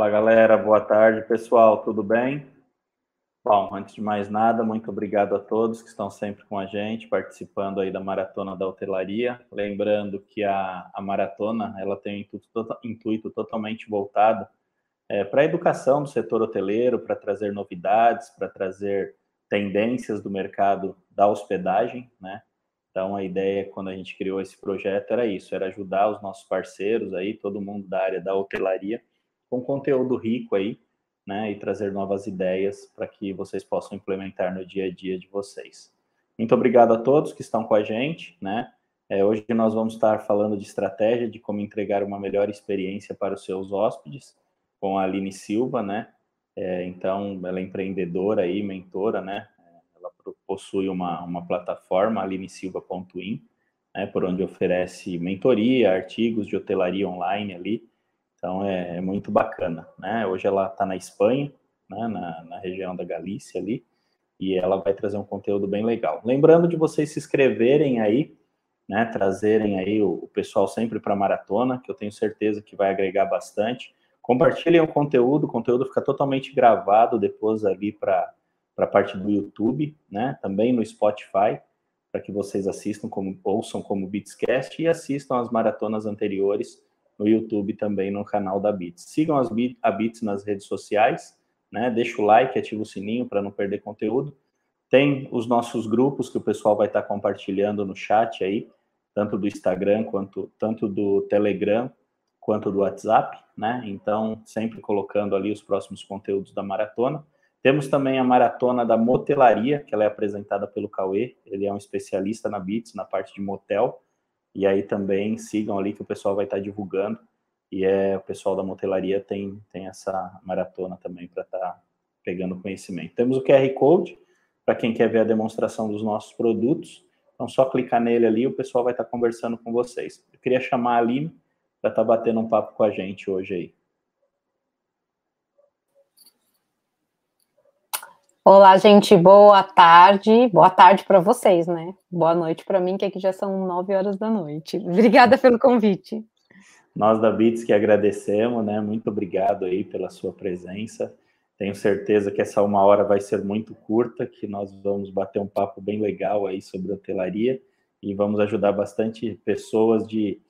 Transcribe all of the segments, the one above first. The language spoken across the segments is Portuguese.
Fala galera, boa tarde pessoal, tudo bem? Bom, antes de mais nada, muito obrigado a todos que estão sempre com a gente, participando aí da Maratona da Hotelaria. Lembrando que a, a maratona ela tem um intuito, tota, intuito totalmente voltado é, para a educação do setor hoteleiro, para trazer novidades, para trazer tendências do mercado da hospedagem, né? Então a ideia quando a gente criou esse projeto era isso, era ajudar os nossos parceiros aí, todo mundo da área da hotelaria, com conteúdo rico aí, né, e trazer novas ideias para que vocês possam implementar no dia a dia de vocês. Muito obrigado a todos que estão com a gente, né? É, hoje nós vamos estar falando de estratégia de como entregar uma melhor experiência para os seus hóspedes com a Aline Silva, né? É, então, ela é empreendedora e mentora, né? Ela possui uma, uma plataforma, alinesilva.in, né, por onde oferece mentoria, artigos de hotelaria online ali, então é, é muito bacana, né? Hoje ela está na Espanha, né? na, na região da Galícia ali, e ela vai trazer um conteúdo bem legal. Lembrando de vocês se inscreverem aí, né? Trazerem aí o, o pessoal sempre para a maratona, que eu tenho certeza que vai agregar bastante. Compartilhem o conteúdo, o conteúdo fica totalmente gravado depois ali para a parte do YouTube, né? Também no Spotify, para que vocês assistam como ouçam como Beatscast e assistam as maratonas anteriores no YouTube também no canal da Bits. Sigam as Bits, a Bits nas redes sociais, né? Deixa o like, ativa o sininho para não perder conteúdo. Tem os nossos grupos que o pessoal vai estar tá compartilhando no chat aí, tanto do Instagram quanto tanto do Telegram quanto do WhatsApp, né? Então, sempre colocando ali os próximos conteúdos da maratona. Temos também a maratona da motelaria, que ela é apresentada pelo Cauê, ele é um especialista na Bits, na parte de motel. E aí também sigam ali que o pessoal vai estar divulgando. E é o pessoal da motelaria tem, tem essa maratona também para estar tá pegando conhecimento. Temos o QR Code para quem quer ver a demonstração dos nossos produtos. Então, só clicar nele ali, o pessoal vai estar conversando com vocês. Eu queria chamar a Aline para estar tá batendo um papo com a gente hoje aí. Olá, gente, boa tarde. Boa tarde para vocês, né? Boa noite para mim, que aqui já são nove horas da noite. Obrigada pelo convite. Nós da Bits que agradecemos, né? Muito obrigado aí pela sua presença. Tenho certeza que essa uma hora vai ser muito curta, que nós vamos bater um papo bem legal aí sobre hotelaria e vamos ajudar bastante pessoas de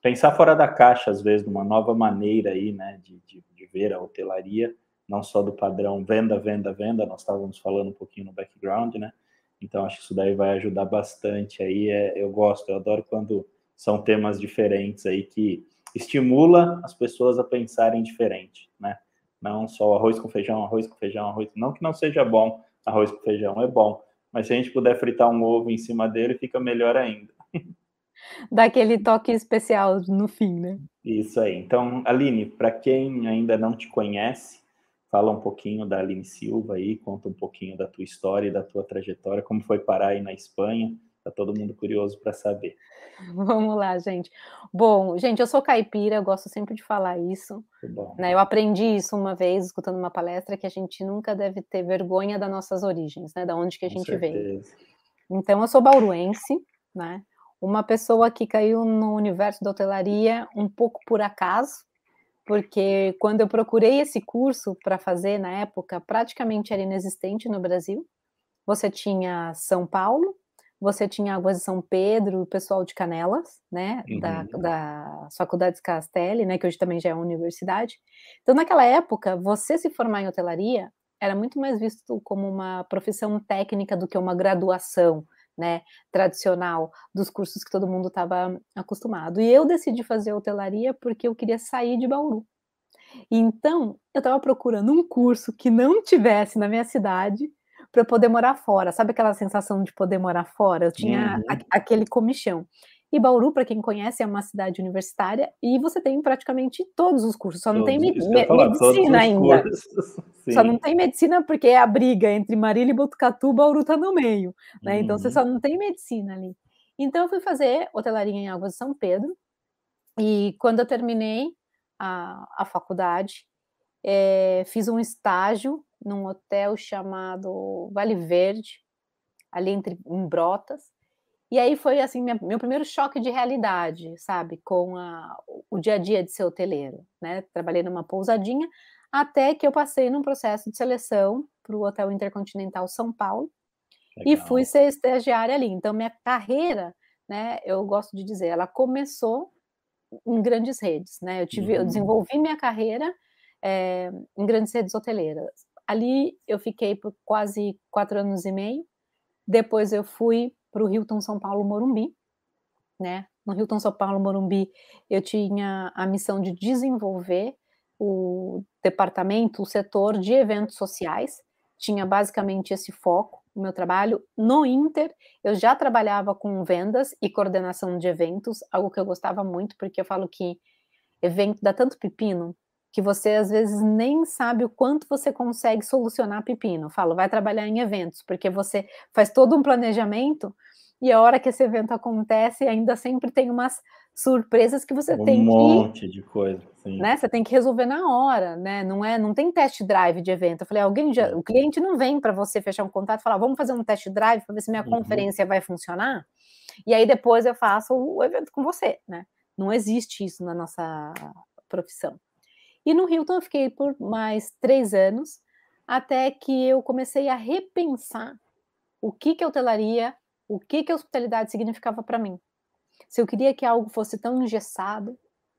pensar fora da caixa, às vezes, de uma nova maneira aí, né, de, de, de ver a hotelaria não só do padrão venda, venda, venda, nós estávamos falando um pouquinho no background, né? Então acho que isso daí vai ajudar bastante aí. É, eu gosto, eu adoro quando são temas diferentes aí que estimula as pessoas a pensarem diferente, né? Não só arroz com feijão, arroz com feijão, arroz. Não que não seja bom, arroz com feijão é bom, mas se a gente puder fritar um ovo em cima dele, fica melhor ainda. Daquele toque especial no fim, né? Isso aí. Então, Aline, para quem ainda não te conhece, Fala um pouquinho da Aline Silva aí, conta um pouquinho da tua história e da tua trajetória, como foi parar aí na Espanha. Tá todo mundo curioso para saber. Vamos lá, gente. Bom, gente, eu sou caipira, eu gosto sempre de falar isso. Né? Eu aprendi isso uma vez, escutando uma palestra, que a gente nunca deve ter vergonha das nossas origens, né? Da onde que a gente veio. Então, eu sou bauruense, né? Uma pessoa que caiu no universo da hotelaria um pouco por acaso, porque quando eu procurei esse curso para fazer na época, praticamente era inexistente no Brasil. Você tinha São Paulo, você tinha Águas de São Pedro, o pessoal de Canelas, né, uhum. da, da Faculdade Castelli, né, que hoje também já é uma universidade. Então, naquela época, você se formar em hotelaria era muito mais visto como uma profissão técnica do que uma graduação, né, tradicional dos cursos que todo mundo estava acostumado. E eu decidi fazer hotelaria porque eu queria sair de Bauru. Então, eu estava procurando um curso que não tivesse na minha cidade para poder morar fora. Sabe aquela sensação de poder morar fora? Eu tinha uhum. aquele comichão. E Bauru, para quem conhece, é uma cidade universitária e você tem praticamente todos os cursos, só não todos, tem me me falar, medicina ainda. Só não tem medicina porque é a briga entre Marília e Botucatu, Bauru está no meio, né? Uhum. Então você uhum. só não tem medicina ali. Então eu fui fazer hotelaria em Águas de São Pedro e quando eu terminei a, a faculdade, é, fiz um estágio num hotel chamado Vale Verde, ali entre em Brotas, E aí foi assim minha, meu primeiro choque de realidade, sabe, com a, o dia a dia de ser hoteleiro, né? Trabalhei numa pousadinha até que eu passei num processo de seleção para o Hotel Intercontinental São Paulo Legal. e fui ser estagiária ali. Então minha carreira, né? Eu gosto de dizer, ela começou em grandes redes, né? Eu tive, uhum. eu desenvolvi minha carreira é, em grandes redes hoteleiras. Ali eu fiquei por quase quatro anos e meio. Depois eu fui para o Hilton São Paulo Morumbi, né? No Hilton São Paulo Morumbi eu tinha a missão de desenvolver o departamento, o setor de eventos sociais. Tinha basicamente esse foco o meu trabalho. No Inter, eu já trabalhava com vendas e coordenação de eventos, algo que eu gostava muito, porque eu falo que evento dá tanto pepino que você às vezes nem sabe o quanto você consegue solucionar pepino. Falo, vai trabalhar em eventos, porque você faz todo um planejamento e a hora que esse evento acontece, ainda sempre tem umas surpresas que você um tem que. Um monte de coisa. Sim. Né? Você tem que resolver na hora, né? Não é, não tem test drive de evento. Eu falei, alguém já, o cliente não vem para você fechar um contato e falar, vamos fazer um test drive para ver se minha uhum. conferência vai funcionar. E aí depois eu faço o evento com você, né? Não existe isso na nossa profissão. E no Hilton eu fiquei por mais três anos, até que eu comecei a repensar o que que a hotelaria, o que que a hospitalidade significava para mim. Se eu queria que algo fosse tão engessado,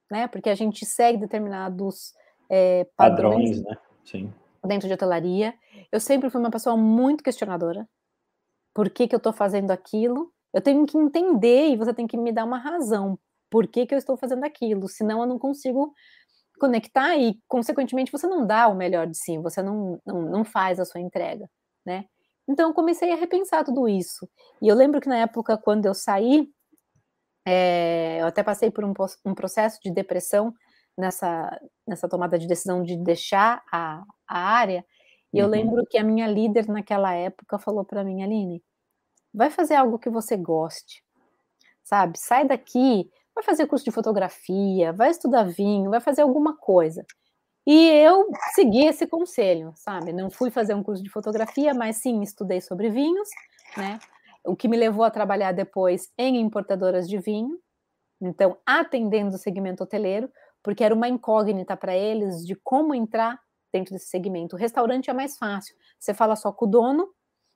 né? Porque a gente segue determinados é, padrões, padrões né? Sim. dentro de hotelaria. Eu sempre fui uma pessoa muito questionadora. Por que que eu estou fazendo aquilo? Eu tenho que entender e você tem que me dar uma razão. Por que, que eu estou fazendo aquilo? Senão eu não consigo conectar e, consequentemente, você não dá o melhor de si, você não, não, não faz a sua entrega, né? Então, eu comecei a repensar tudo isso. E eu lembro que na época, quando eu saí, é, eu até passei por um, um, processo de depressão nessa, nessa tomada de decisão de deixar a, a área. E uhum. eu lembro que a minha líder naquela época falou para mim, Aline, vai fazer algo que você goste, sabe? Sai daqui, vai fazer curso de fotografia, vai estudar vinho, vai fazer alguma coisa. E eu segui esse conselho, sabe? Não fui fazer um curso de fotografia, mas sim estudei sobre vinhos, né? O que me levou a trabalhar depois em importadoras de vinho, então atendendo o segmento hoteleiro, porque era uma incógnita para eles de como entrar dentro desse segmento. O restaurante é mais fácil, você fala só com o dono,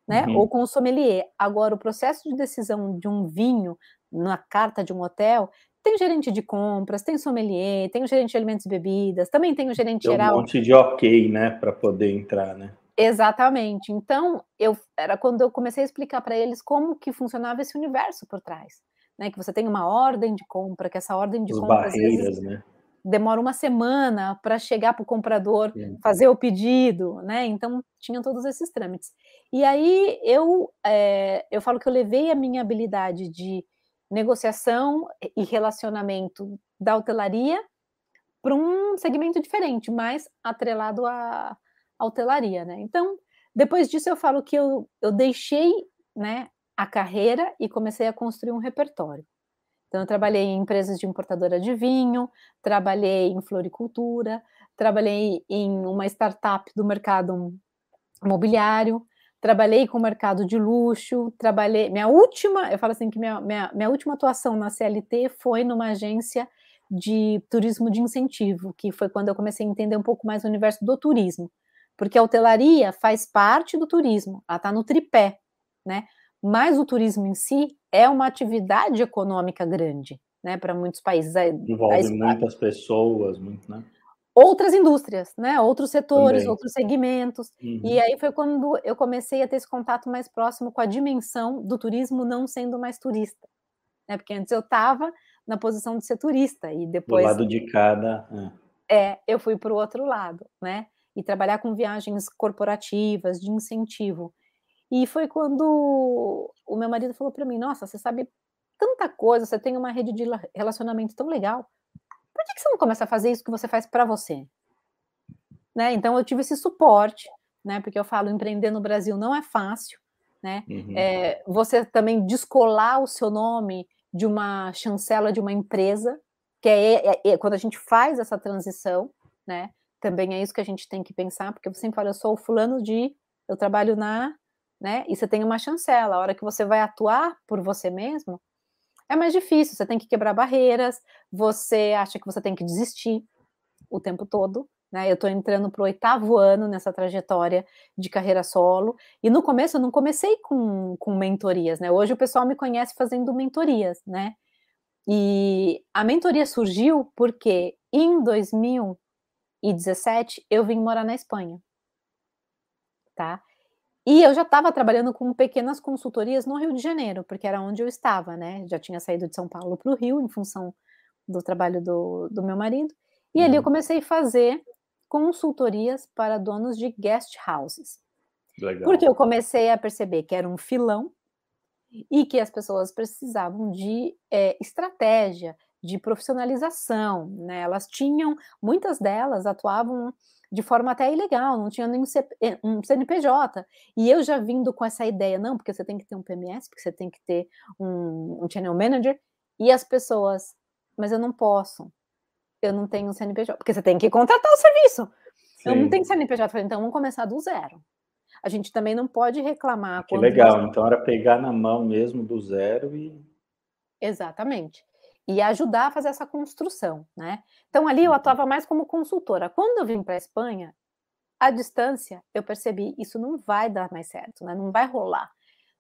né? Uhum. Ou com o sommelier. Agora, o processo de decisão de um vinho na carta de um hotel tem gerente de compras, tem sommelier, tem o gerente de alimentos e bebidas, também tem o gerente tem geral. Um monte de ok, né, para poder entrar, né? Exatamente. Então, eu era quando eu comecei a explicar para eles como que funcionava esse universo por trás, né? Que você tem uma ordem de compra, que essa ordem de As compra barreiras, vezes, né? demora uma semana para chegar para o comprador Sim. fazer o pedido, né? Então tinham todos esses trâmites. E aí eu é, eu falo que eu levei a minha habilidade de negociação e relacionamento da hotelaria para um segmento diferente, mais atrelado à, à hotelaria, né? Então, depois disso eu falo que eu, eu deixei né, a carreira e comecei a construir um repertório. Então, eu trabalhei em empresas de importadora de vinho, trabalhei em floricultura, trabalhei em uma startup do mercado imobiliário, trabalhei com o mercado de luxo, trabalhei. Minha última, eu falo assim que minha, minha, minha última atuação na CLT foi numa agência de turismo de incentivo, que foi quando eu comecei a entender um pouco mais o universo do turismo, porque a hotelaria faz parte do turismo, ela está no tripé, né? Mas o turismo em si é uma atividade econômica grande, né? Para muitos países. Envolve muitas pessoas, muito, né? Outras indústrias, né? Outros setores, Também. outros segmentos. Uhum. E aí foi quando eu comecei a ter esse contato mais próximo com a dimensão do turismo não sendo mais turista. Né? Porque antes eu estava na posição de ser turista e depois. Do lado de cada. É, é eu fui para o outro lado, né? E trabalhar com viagens corporativas, de incentivo. E foi quando o meu marido falou para mim: Nossa, você sabe tanta coisa, você tem uma rede de relacionamento tão legal por que, que você não começa a fazer isso que você faz para você? Né? Então eu tive esse suporte, né? Porque eu falo, empreender no Brasil não é fácil, né? Uhum. É, você também descolar o seu nome de uma chancela de uma empresa, que é, é, é, quando a gente faz essa transição, né? Também é isso que a gente tem que pensar, porque você sempre fala, eu sou o fulano de, eu trabalho na né? E você tem uma chancela. A hora que você vai atuar por você mesmo, é mais difícil. Você tem que quebrar barreiras, você acha que você tem que desistir o tempo todo. Né? Eu estou entrando para o oitavo ano nessa trajetória de carreira solo. E no começo eu não comecei com, com mentorias, né? Hoje o pessoal me conhece fazendo mentorias, né? E a mentoria surgiu porque em 2017 eu vim morar na Espanha. Tá? E eu já estava trabalhando com pequenas consultorias no Rio de Janeiro, porque era onde eu estava, né? Já tinha saído de São Paulo para o Rio, em função do trabalho do, do meu marido. E uhum. ali eu uhum. comecei a fazer consultorias para donos de guest houses. Legal. Porque eu comecei a perceber que era um filão e que as pessoas precisavam de é, estratégia, de profissionalização, né? Elas tinham, muitas delas atuavam de forma até ilegal, não tinha nenhum eh, um CNPJ. E eu já vindo com essa ideia, não, porque você tem que ter um PMS, porque você tem que ter um, um channel manager, e as pessoas, mas eu não posso, eu não tenho um CNPJ, porque você tem que contratar o serviço. Sim. Eu não tenho CNPJ, falei, então vamos começar do zero. A gente também não pode reclamar. Que legal, então era pegar na mão mesmo do zero e. Exatamente e ajudar a fazer essa construção, né? Então ali eu uhum. atuava mais como consultora. Quando eu vim para a Espanha, à distância, eu percebi isso não vai dar mais certo, né? Não vai rolar,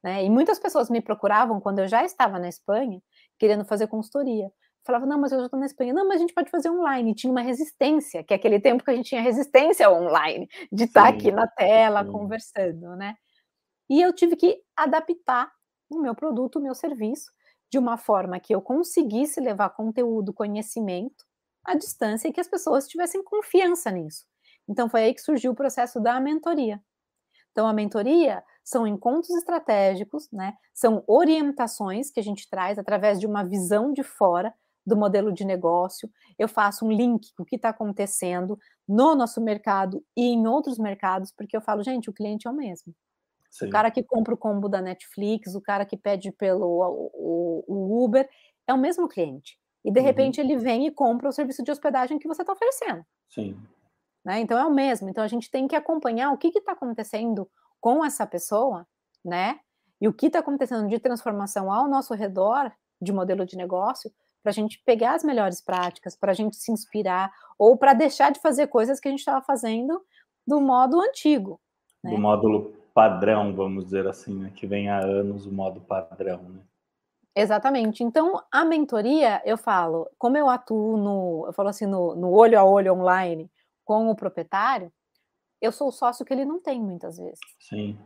né? E muitas pessoas me procuravam quando eu já estava na Espanha, querendo fazer consultoria. Falava, não, mas eu já estou na Espanha. Não, mas a gente pode fazer online. tinha uma resistência, que é aquele tempo que a gente tinha resistência online, de estar tá aqui na tela, sim. conversando, né? E eu tive que adaptar o meu produto, o meu serviço, de uma forma que eu conseguisse levar conteúdo, conhecimento à distância e que as pessoas tivessem confiança nisso. Então foi aí que surgiu o processo da mentoria. Então a mentoria são encontros estratégicos, né? São orientações que a gente traz através de uma visão de fora do modelo de negócio. Eu faço um link com o que está acontecendo no nosso mercado e em outros mercados, porque eu falo, gente, o cliente é o mesmo. Sim. O cara que compra o combo da Netflix, o cara que pede pelo o, o Uber, é o mesmo cliente. E de uhum. repente ele vem e compra o serviço de hospedagem que você está oferecendo. Sim. Né? Então é o mesmo. Então a gente tem que acompanhar o que está acontecendo com essa pessoa, né? E o que está acontecendo de transformação ao nosso redor de modelo de negócio, para a gente pegar as melhores práticas, para a gente se inspirar, ou para deixar de fazer coisas que a gente estava fazendo do modo antigo. Né? Do módulo padrão, vamos dizer assim, né? que vem há anos o modo padrão. Né? Exatamente. Então, a mentoria, eu falo, como eu atuo no, eu falo assim, no, no olho a olho online com o proprietário, eu sou o sócio que ele não tem muitas vezes. Sim.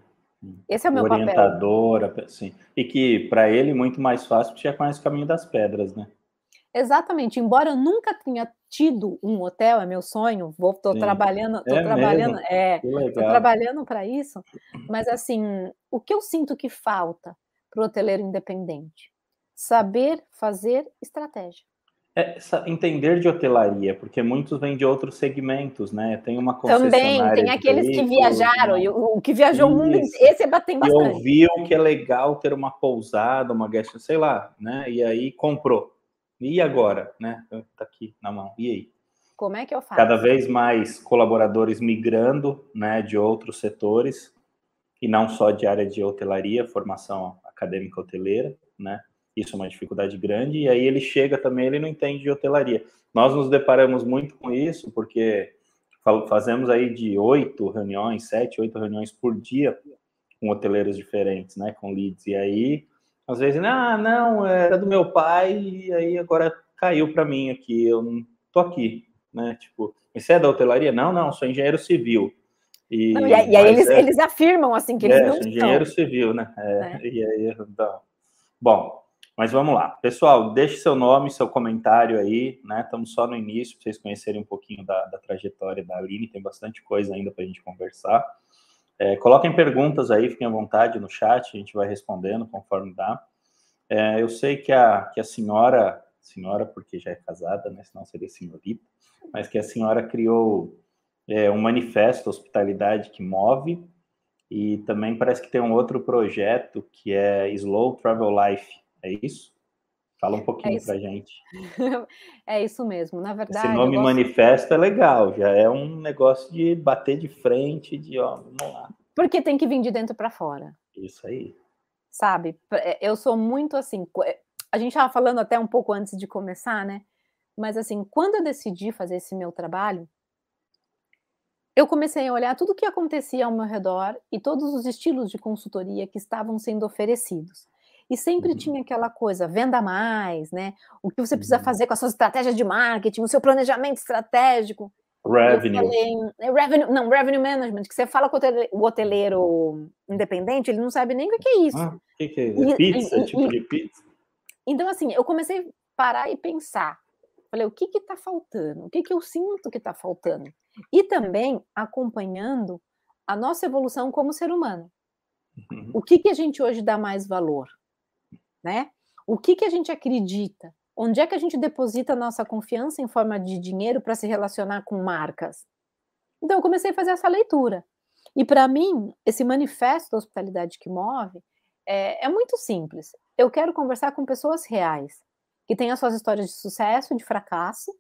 Esse é o meu Orientadora, papel. sim. E que para ele muito mais fácil, porque já conhece o caminho das pedras, né? Exatamente. Embora eu nunca tenha tido um hotel, é meu sonho, vou tô Sim. trabalhando, tô é trabalhando, mesmo? é, tô trabalhando para isso, mas assim, o que eu sinto que falta para o hoteleiro independente? Saber fazer estratégia. É, entender de hotelaria, porque muitos vêm de outros segmentos, né? Tem uma concessionária Também, tem aqueles que viajaram, né? e o, o, que viajou Isso. o mundo, esse é bastante. E ouviu que é legal ter uma pousada, uma guest, sei lá, né? E aí comprou. E agora, né? Tá aqui na mão. E aí? Como é que eu faço? Cada vez mais colaboradores migrando, né, de outros setores e não só de área de hotelaria, formação acadêmica hoteleira, né? Isso é uma dificuldade grande e aí ele chega também, ele não entende de hotelaria. Nós nos deparamos muito com isso porque fazemos aí de oito reuniões, sete, oito reuniões por dia com hoteleiros diferentes, né, com leads. E aí às vezes, ah, não, era do meu pai e aí agora caiu para mim aqui, eu não tô aqui, né? Tipo, você é da hotelaria? Não, não, sou engenheiro civil. E, não, e aí, eles, é, eles afirmam assim que eles é, não são. engenheiro civil, né? É, é. E aí, então, bom, mas vamos lá. Pessoal, deixe seu nome, seu comentário aí, né? Estamos só no início, para vocês conhecerem um pouquinho da, da trajetória da Aline, tem bastante coisa ainda para a gente conversar. É, coloquem perguntas aí, fiquem à vontade no chat, a gente vai respondendo conforme dá. É, eu sei que a, que a senhora, senhora porque já é casada, né, senão seria senhorita, mas que a senhora criou é, um manifesto Hospitalidade que Move, e também parece que tem um outro projeto que é Slow Travel Life, é isso? Fala um pouquinho é para gente. é isso mesmo, na verdade. Esse nome gosto... manifesto é legal, já é um negócio de bater de frente, de ó, vamos lá. Porque tem que vir de dentro para fora. Isso aí. Sabe? É, eu sou muito assim. É, a gente estava falando até um pouco antes de começar, né? Mas assim, quando eu decidi fazer esse meu trabalho, eu comecei a olhar tudo o que acontecia ao meu redor e todos os estilos de consultoria que estavam sendo oferecidos. E sempre uhum. tinha aquela coisa, venda mais, né? O que você precisa uhum. fazer com as suas estratégias de marketing, o seu planejamento estratégico. Revenue. Falei, é revenue. Não, revenue management, que você fala com o hoteleiro independente, ele não sabe nem o que é isso. O ah, que, que, é? é pizza? E, tipo e, de pizza? Então, assim, eu comecei a parar e pensar. Falei, o que está faltando? O que, que eu sinto que está faltando? E também acompanhando a nossa evolução como ser humano. Uhum. O que, que a gente hoje dá mais valor? Né? O que, que a gente acredita? Onde é que a gente deposita a nossa confiança em forma de dinheiro para se relacionar com marcas? Então, eu comecei a fazer essa leitura. E para mim, esse manifesto da hospitalidade que move é, é, muito simples. Eu quero conversar com pessoas reais, que têm as suas histórias de sucesso, de fracasso,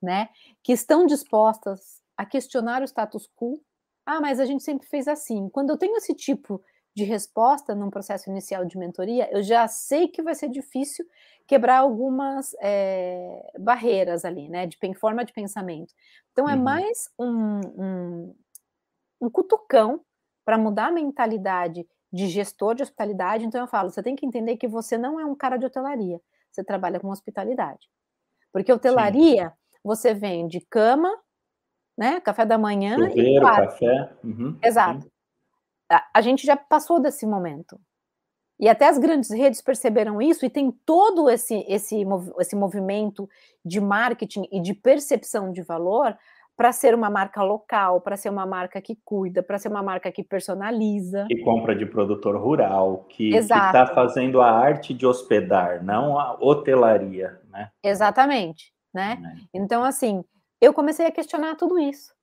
né? Que estão dispostas a questionar o status quo. Ah, mas a gente sempre fez assim. Quando eu tenho esse tipo de resposta num processo inicial de mentoria, eu já sei que vai ser difícil quebrar algumas é, barreiras ali, né, de forma de pensamento. Então, é uhum. mais um, um, um cutucão para mudar a mentalidade de gestor de hospitalidade. Então, eu falo, você tem que entender que você não é um cara de hotelaria, você trabalha com hospitalidade. Porque hotelaria, Sim. você vende cama, né, café da manhã Chuveiro, e café. Uhum. Exato. Sim a, gente já passou desse momento. E até as grandes redes perceberam isso e tem todo esse, esse, esse movimento de marketing e de percepção de valor para ser uma marca local, para ser uma marca que cuida, para ser uma marca que personaliza. Que compra de produtor rural, que está fazendo a arte de hospedar, não a hotelaria, né? Exatamente, né? É. Então, assim, eu comecei a questionar tudo isso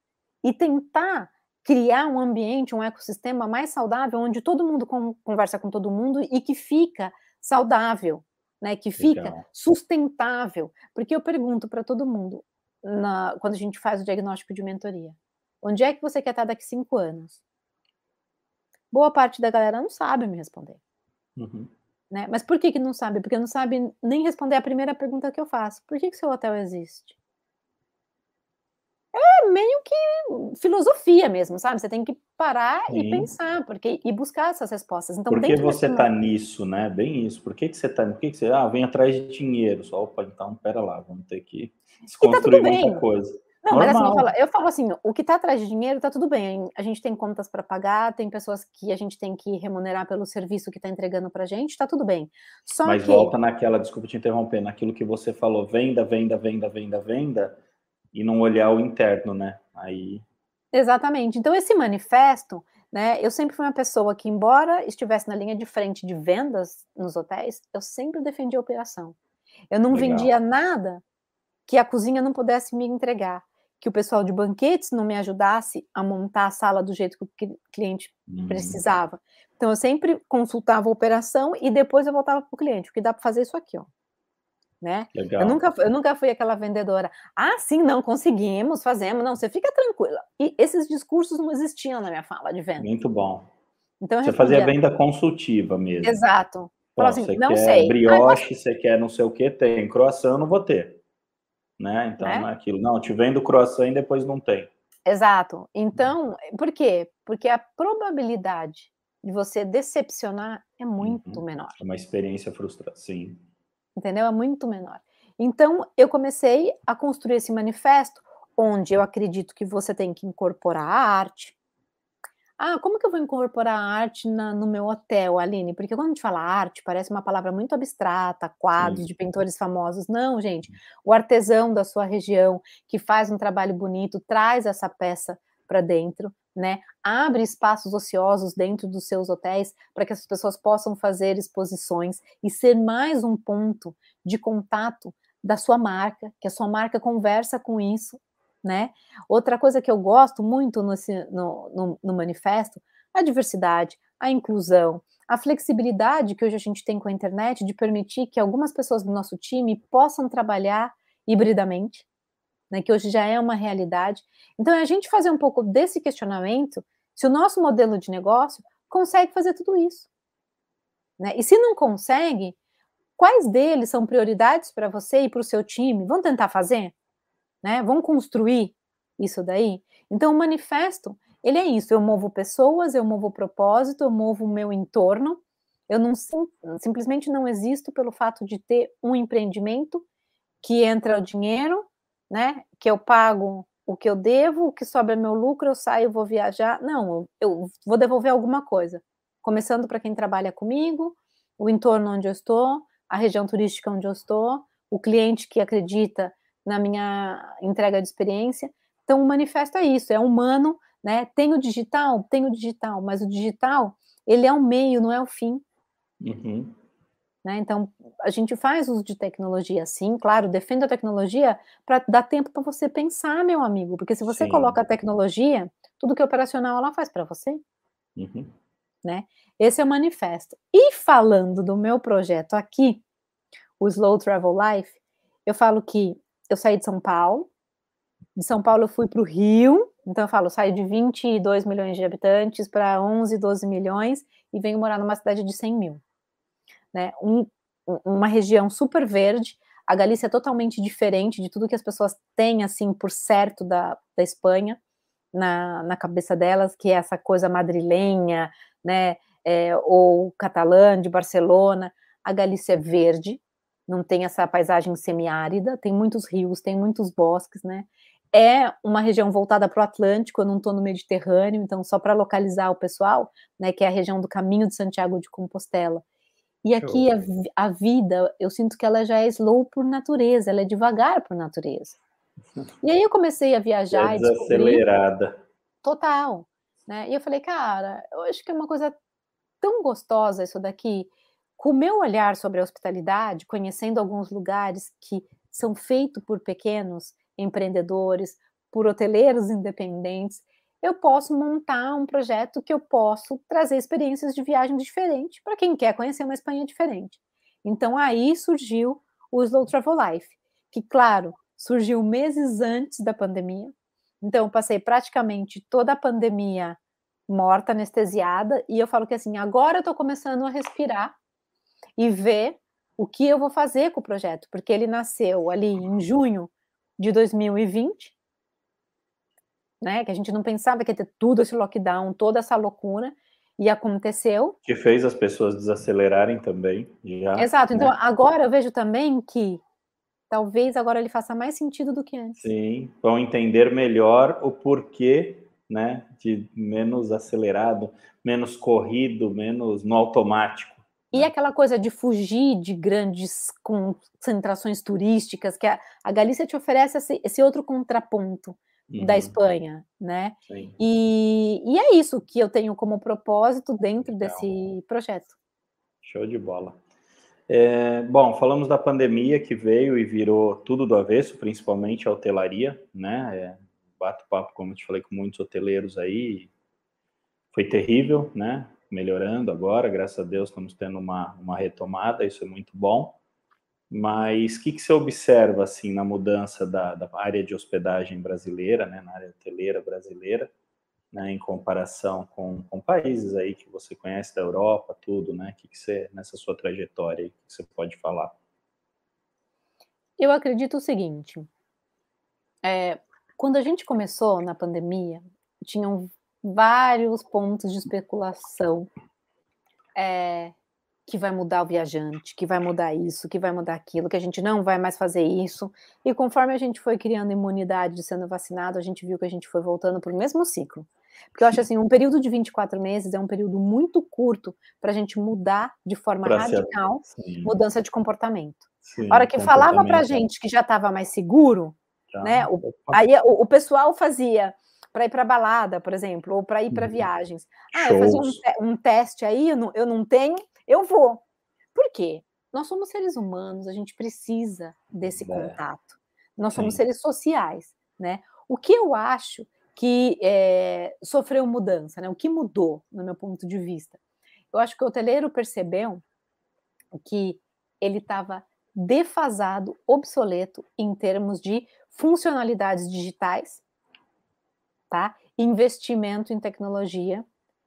e tentar criar um ambiente, um ecossistema mais saudável, onde todo mundo conversa com todo mundo e que fica saudável, né? Que fica Legal. sustentável. Porque eu pergunto para todo mundo, na, quando a gente faz o diagnóstico de mentoria, onde é que você quer estar daqui cinco anos? Boa parte da galera não sabe me responder. Uhum. Né? Mas por que, que não sabe? Porque não sabe nem responder a primeira pergunta que eu faço. Por que, que seu hotel existe? É meio que filosofia mesmo, sabe? Você tem que parar Sim. e pensar, porque e buscar essas respostas. Então, por que você está nisso, né? Bem isso. Por que, que você está? Por que, que você ah, vem atrás de dinheiro? Só, opa, então pera lá, vamos ter que desconstruir tá muita coisa. Não, Normal. mas assim, eu falo, eu falo assim, o que está atrás de dinheiro está tudo bem. A gente tem contas para pagar, tem pessoas que a gente tem que remunerar pelo serviço que está entregando para a gente, está tudo bem. Só mas que... volta naquela, desculpa te interromper, naquilo que você falou, venda, venda, venda, venda, venda e não olhar o interno, né? Aí. Exatamente. Então, esse manifesto, né? Eu sempre fui uma pessoa que, embora estivesse na linha de frente de vendas nos hotéis, eu sempre defendi a operação. Eu não Legal. vendia nada que a cozinha não pudesse me entregar, que o pessoal de banquetes não me ajudasse a montar a sala do jeito que o cliente hum. precisava. Então, eu sempre consultava a operação e depois eu voltava para o cliente, porque dá para fazer isso aqui, ó né? Legal. Eu nunca, eu nunca fui aquela vendedora. Ah, sim, não conseguimos, fazemos. Não, você fica tranquila. E esses discursos não existiam na minha fala de venda. Muito bom. Então você fazia venda consultiva mesmo. Exato. Pô, assim, você não quer sei. brioche, você quer não sei o que, tem. Croissant eu não vou ter. Né? Então né? não é aquilo. Não, te vendo croissant e depois não tem. Exato. Então, por quê? Porque a probabilidade de você decepcionar é muito uhum. menor. É uma experiência frustrante, sim entendeu? É muito menor. Então, eu comecei a construir esse manifesto, onde eu acredito que você tem que incorporar a arte. Ah, como que eu vou incorporar a arte na, no meu hotel, Aline? Porque quando a gente fala arte, parece uma palavra muito abstrata, quadros Sim. de pintores famosos. Não, gente. O artesão da sua região, que faz um trabalho bonito, traz essa peça para dentro, né? Abre espaços ociosos dentro dos seus hotéis para que as pessoas possam fazer exposições e ser mais um ponto de contato da sua marca, que a sua marca conversa com isso, né? Outra coisa que eu gosto muito no, no, no manifesto, a diversidade, a inclusão, a flexibilidade que hoje a gente tem com a internet de permitir que algumas pessoas do nosso time possam trabalhar hibridamente, né, que hoje já é uma realidade. Então, é a gente fazer um pouco desse questionamento se o nosso modelo de negócio consegue fazer tudo isso. Né? E se não consegue, quais deles são prioridades para você e para o seu time? Vão tentar fazer? Né? Vão construir isso daí? Então, o manifesto, ele é isso, eu movo pessoas, eu movo propósito, eu movo o meu entorno, eu não simplesmente não existo pelo fato de ter um empreendimento que entra o dinheiro, né? Que eu pago o que eu devo, o que sobra é meu lucro, eu saio, vou viajar. Não, eu, vou devolver alguma coisa. Começando para quem trabalha comigo, o entorno onde eu estou, a região turística onde eu estou, o cliente que acredita na minha entrega de experiência. Então, o manifesto é isso, é humano, né? Tem o digital, tem o digital, mas o digital, ele é o meio, não é o fim. Uhum. Né? Então, a gente faz uso de tecnologia, sim, claro, defendo a tecnologia para dar tempo para você pensar, meu amigo, porque se você sim. coloca a tecnologia, tudo que é operacional ela faz para você. Uhum. Né? Esse é o manifesto. E falando do meu projeto aqui, o Slow Travel Life, eu falo que eu saí de São Paulo, de São Paulo eu fui para o Rio, então eu falo, eu saio de 22 milhões de habitantes para 11, 12 milhões e venho morar numa cidade de 100 mil né? Um, uma região super verde. A Galícia é totalmente diferente de tudo que as pessoas têm, assim, por certo da, da Espanha, na, na cabeça delas, que é essa coisa madrilenha, né? É, ou catalã, de Barcelona. A Galícia é verde, não tem essa paisagem semiárida, tem muitos rios, tem muitos bosques, né? É uma região voltada para o Atlântico, eu não estou no Mediterrâneo, então só para localizar o pessoal, né, que é a região do Caminho de Santiago de Compostela. E aqui a, a, vida, eu sinto que ela já é slow por natureza, ela é devagar por natureza. E aí eu comecei a viajar é e desacelerada. Total. Né? E eu falei, cara, eu acho que é uma coisa tão gostosa isso daqui. Com o meu olhar sobre a hospitalidade, conhecendo alguns lugares que são feitos por pequenos empreendedores, por hoteleiros independentes, eu posso montar um projeto que eu posso trazer experiências de viagem diferentes para quem quer conhecer uma Espanha diferente. Então aí surgiu o Slow Travel Life, que claro, surgiu meses antes da pandemia. Então eu passei praticamente toda a pandemia morta, anestesiada, e eu falo que assim, agora eu estou começando a respirar e ver o que eu vou fazer com o projeto, porque ele nasceu ali em junho de 2020, né? Que a gente não pensava que ia ter tudo esse lockdown, toda essa loucura, e aconteceu. Que fez as pessoas desacelerarem também. Já, Exato. Então, né? agora eu vejo também que talvez agora ele faça mais sentido do que antes. Sim, vão entender melhor o porquê, né, de menos acelerado, menos corrido, menos no automático. E né? aquela coisa de fugir de grandes concentrações turísticas, que a, a Galícia te oferece esse, esse outro contraponto uhum. da Espanha, né? E, e, é isso que eu tenho como propósito dentro Legal. desse projeto. Show de bola. É, bom, falamos da pandemia que veio e virou tudo do avesso, principalmente a hotelaria, né? É, bato papo, como eu te falei, com muitos hoteleiros aí. Foi terrível, né? Melhorando agora, graças a Deus, estamos tendo uma, uma retomada, isso é muito bom. Mas o que, que você observa assim na mudança da, da área de hospedagem brasileira, né, na área hoteleira brasileira, né, em comparação com, com países aí que você conhece da Europa, tudo, né? O que, que você, nessa sua trajetória aí, que você pode falar? Eu acredito o seguinte, é, quando a gente começou na pandemia, tinham vários pontos de especulação é, que vai mudar o viajante, que vai mudar isso, que vai mudar aquilo, que a gente não vai mais fazer isso. E conforme a gente foi criando imunidade sendo vacinado, a gente viu que a gente foi voltando para o mesmo ciclo. Porque eu acho assim, um período de 24 meses é um período muito curto para a gente mudar de forma pra radical ser... mudança de comportamento. Sim, a hora que falava para a gente que já estava mais seguro, já. né? O, aí o, o pessoal fazia para ir para balada, por exemplo, ou para ir para uhum. viagens. Ah, eu fazia um, um, teste aí, eu não, eu não tenho, eu vou. Por quê? Nós somos seres humanos, a gente precisa desse é. contato. Nós somos Sim. seres sociais, né? O que eu acho que é, sofreu mudança, né? O que mudou, no meu ponto de vista? Eu acho que o hoteleiro percebeu que ele estava defasado, obsoleto em termos de funcionalidades digitais, tá? Investimento em tecnologia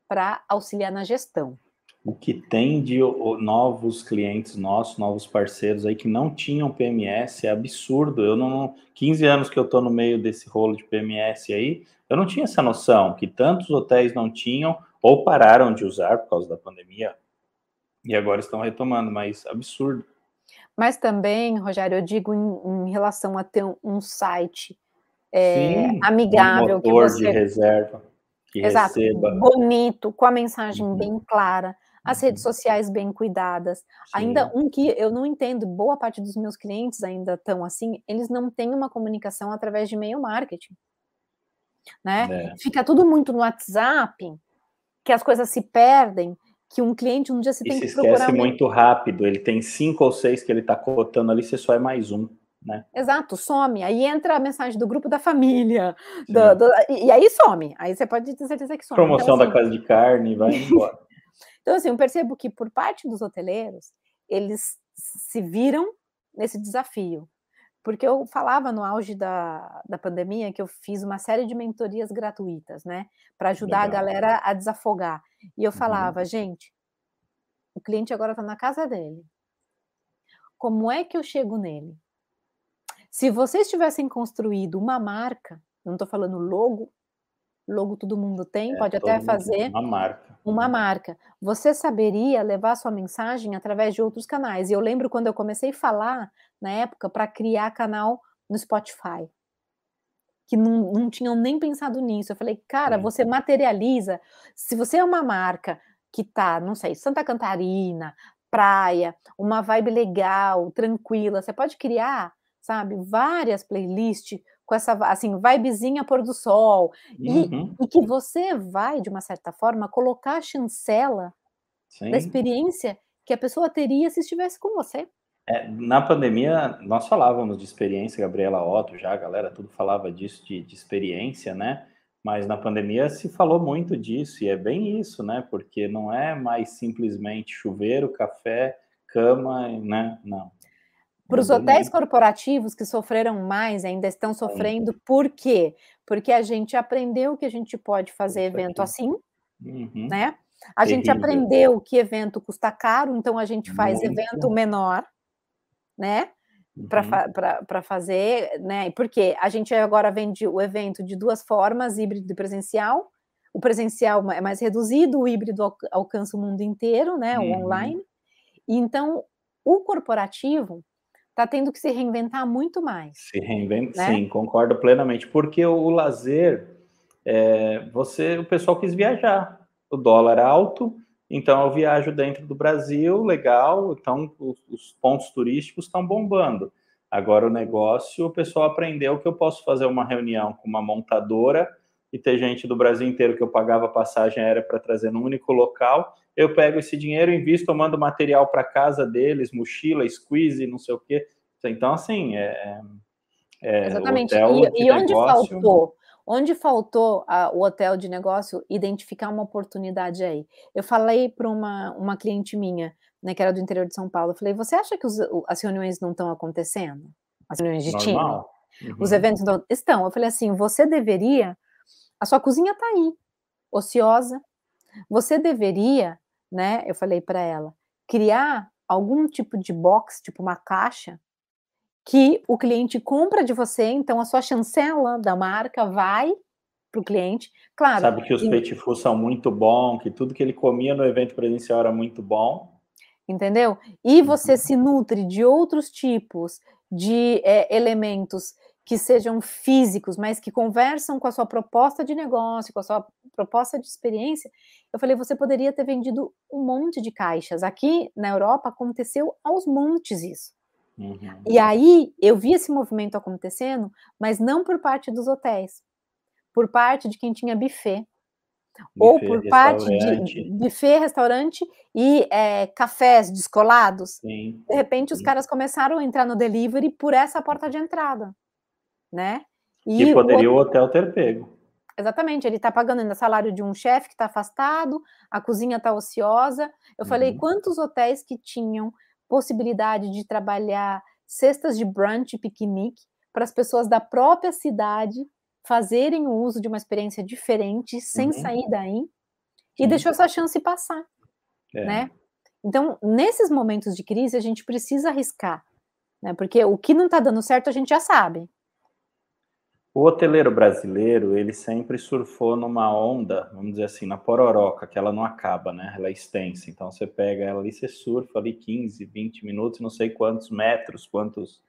para auxiliar na gestão. O que tem de novos clientes nossos, novos parceiros aí que não tinham PMS é absurdo. Eu não 15 anos que eu estou no meio desse rolo de PMS aí, eu não tinha essa noção que tantos hotéis não tinham ou pararam de usar por causa da pandemia e agora estão retomando, mas absurdo. Mas também, Rogério, eu digo em, em relação a ter um, site é, Sim, amigável um que você de reserva que Exato, receba. bonito, com a mensagem uhum. bem clara, as redes sociais bem cuidadas. Sim. Ainda um que eu não entendo, boa parte dos meus clientes ainda estão assim, eles não têm uma comunicação através de e-mail marketing. Né? É. Fica tudo muito no WhatsApp, que as coisas se perdem, que um cliente um dia se e tem se que procurar. esquece muito rápido, ele tem cinco ou seis que ele está cotando ali, você só é mais um. Né? Exato, some. Aí entra a mensagem do grupo da família, do, do, e, aí some. Aí você pode ter certeza que some. Promoção então, assim, da casa de carne, vai embora. então, assim, eu percebo que por parte dos hoteleiros, eles se viram nesse desafio. Porque eu falava no auge da, da pandemia que eu fiz uma série de mentorias gratuitas, né? Para ajudar Legal. a galera a desafogar. E eu uhum. falava, uhum. gente, o cliente agora está na casa dele. Como é que eu chego nele? Se vocês tivessem construído uma marca, não estou falando logo, logo todo mundo tem, é, pode até fazer uma marca. Uma marca. Você saberia levar sua mensagem através de outros canais. E eu lembro quando eu comecei a falar na época para criar canal no Spotify. Que não, não tinham nem pensado nisso. Eu falei, cara, você materializa. Se você é uma marca que tá, não sei, Santa Catarina, praia, uma vibe legal, tranquila, você pode criar sabe? Várias playlists com essa, assim, vibezinha pôr do sol. Uhum. E, e, que você vai, de uma certa forma, colocar a chancela Sim. da experiência que a pessoa teria se estivesse com você. É, na pandemia, nós falávamos de experiência, Gabriela Otto, já a galera tudo falava disso, de, de experiência, né? Mas na pandemia se falou muito disso, e é bem isso, né? Porque não é mais simplesmente chuveiro, café, cama, né? Não. Para os hotéis corporativos que sofreram mais, ainda estão sofrendo, por quê? Porque a gente aprendeu que a gente pode fazer evento assim, uhum. né? A gente aprendeu que evento custa caro, então a gente faz Muito. evento menor, né? Uhum. Para fazer, né? Porque a gente agora vende o evento de duas formas, híbrido e presencial. O presencial é mais reduzido, o híbrido alcança o mundo inteiro, né? O uhum. online. Então, o corporativo, está tendo que se reinventar muito mais. Se reinventa, né? sim, concordo plenamente, porque o, o lazer, é, você, o pessoal quis viajar, o dólar alto, então eu viajo dentro do Brasil, legal, então os, os pontos turísticos estão bombando. Agora o negócio, o pessoal aprendeu que eu posso fazer uma reunião com uma montadora e ter gente do Brasil inteiro que eu pagava passagem aérea para trazer num único local. Eu pego esse dinheiro, invisto, mando material para casa deles, mochila, squeeze, não sei o quê. Então, assim, é. é Exatamente. e, e onde faltou? Onde faltou a, o hotel de negócio identificar uma oportunidade aí? Eu falei para uma, uma cliente minha, né, que era do interior de São Paulo, eu falei: você acha que os, as reuniões não estão acontecendo? As reuniões de Normal. time? Uhum. Os eventos não estão. Eu falei assim: você deveria a sua cozinha está aí, ociosa. Você deveria, né? Eu falei para ela, criar algum tipo de box, tipo uma caixa, que o cliente compra de você, então a sua chancela da marca vai para o cliente. Claro. Sabe que os e... são muito bons, que tudo que ele comia no evento presencial era muito bom. Entendeu? E você uhum. se nutre de outros tipos de é, elementos que sejam físicos, mas que conversam com a sua proposta de negócio, com a sua proposta de experiência, eu falei, você poderia ter vendido um monte de caixas. Aqui na Europa aconteceu aos montes isso. Uhum. E aí eu vi esse movimento acontecendo, mas não por parte dos hotéis, por parte de quem tinha buffet. buffet ou por parte de buffet, restaurante e é, cafés descolados. Sim, de repente, sim. os caras começaram a entrar no delivery por essa porta de entrada né? E que poderia o, o hotel ter pego. Exatamente, ele está pagando ainda salário de um chefe que está afastado, a cozinha está ociosa. Eu uhum. falei, quantos hotéis que tinham possibilidade de trabalhar cestas de brunch, piquenique, para as pessoas da própria cidade fazerem o uso de uma experiência diferente, sem uhum. sair daí, e deixou essa chance passar, é. né? Então, nesses momentos de crise, a gente precisa arriscar, né? Porque o que não está dando certo a gente já sabe. O hoteleiro brasileiro, ele sempre surfou numa onda, vamos dizer assim, na pororoca, que ela não acaba, né? Ela é extensa. Então você pega ela ali, você surfa ali 15, 20 minutos, não sei quantos metros, quantos,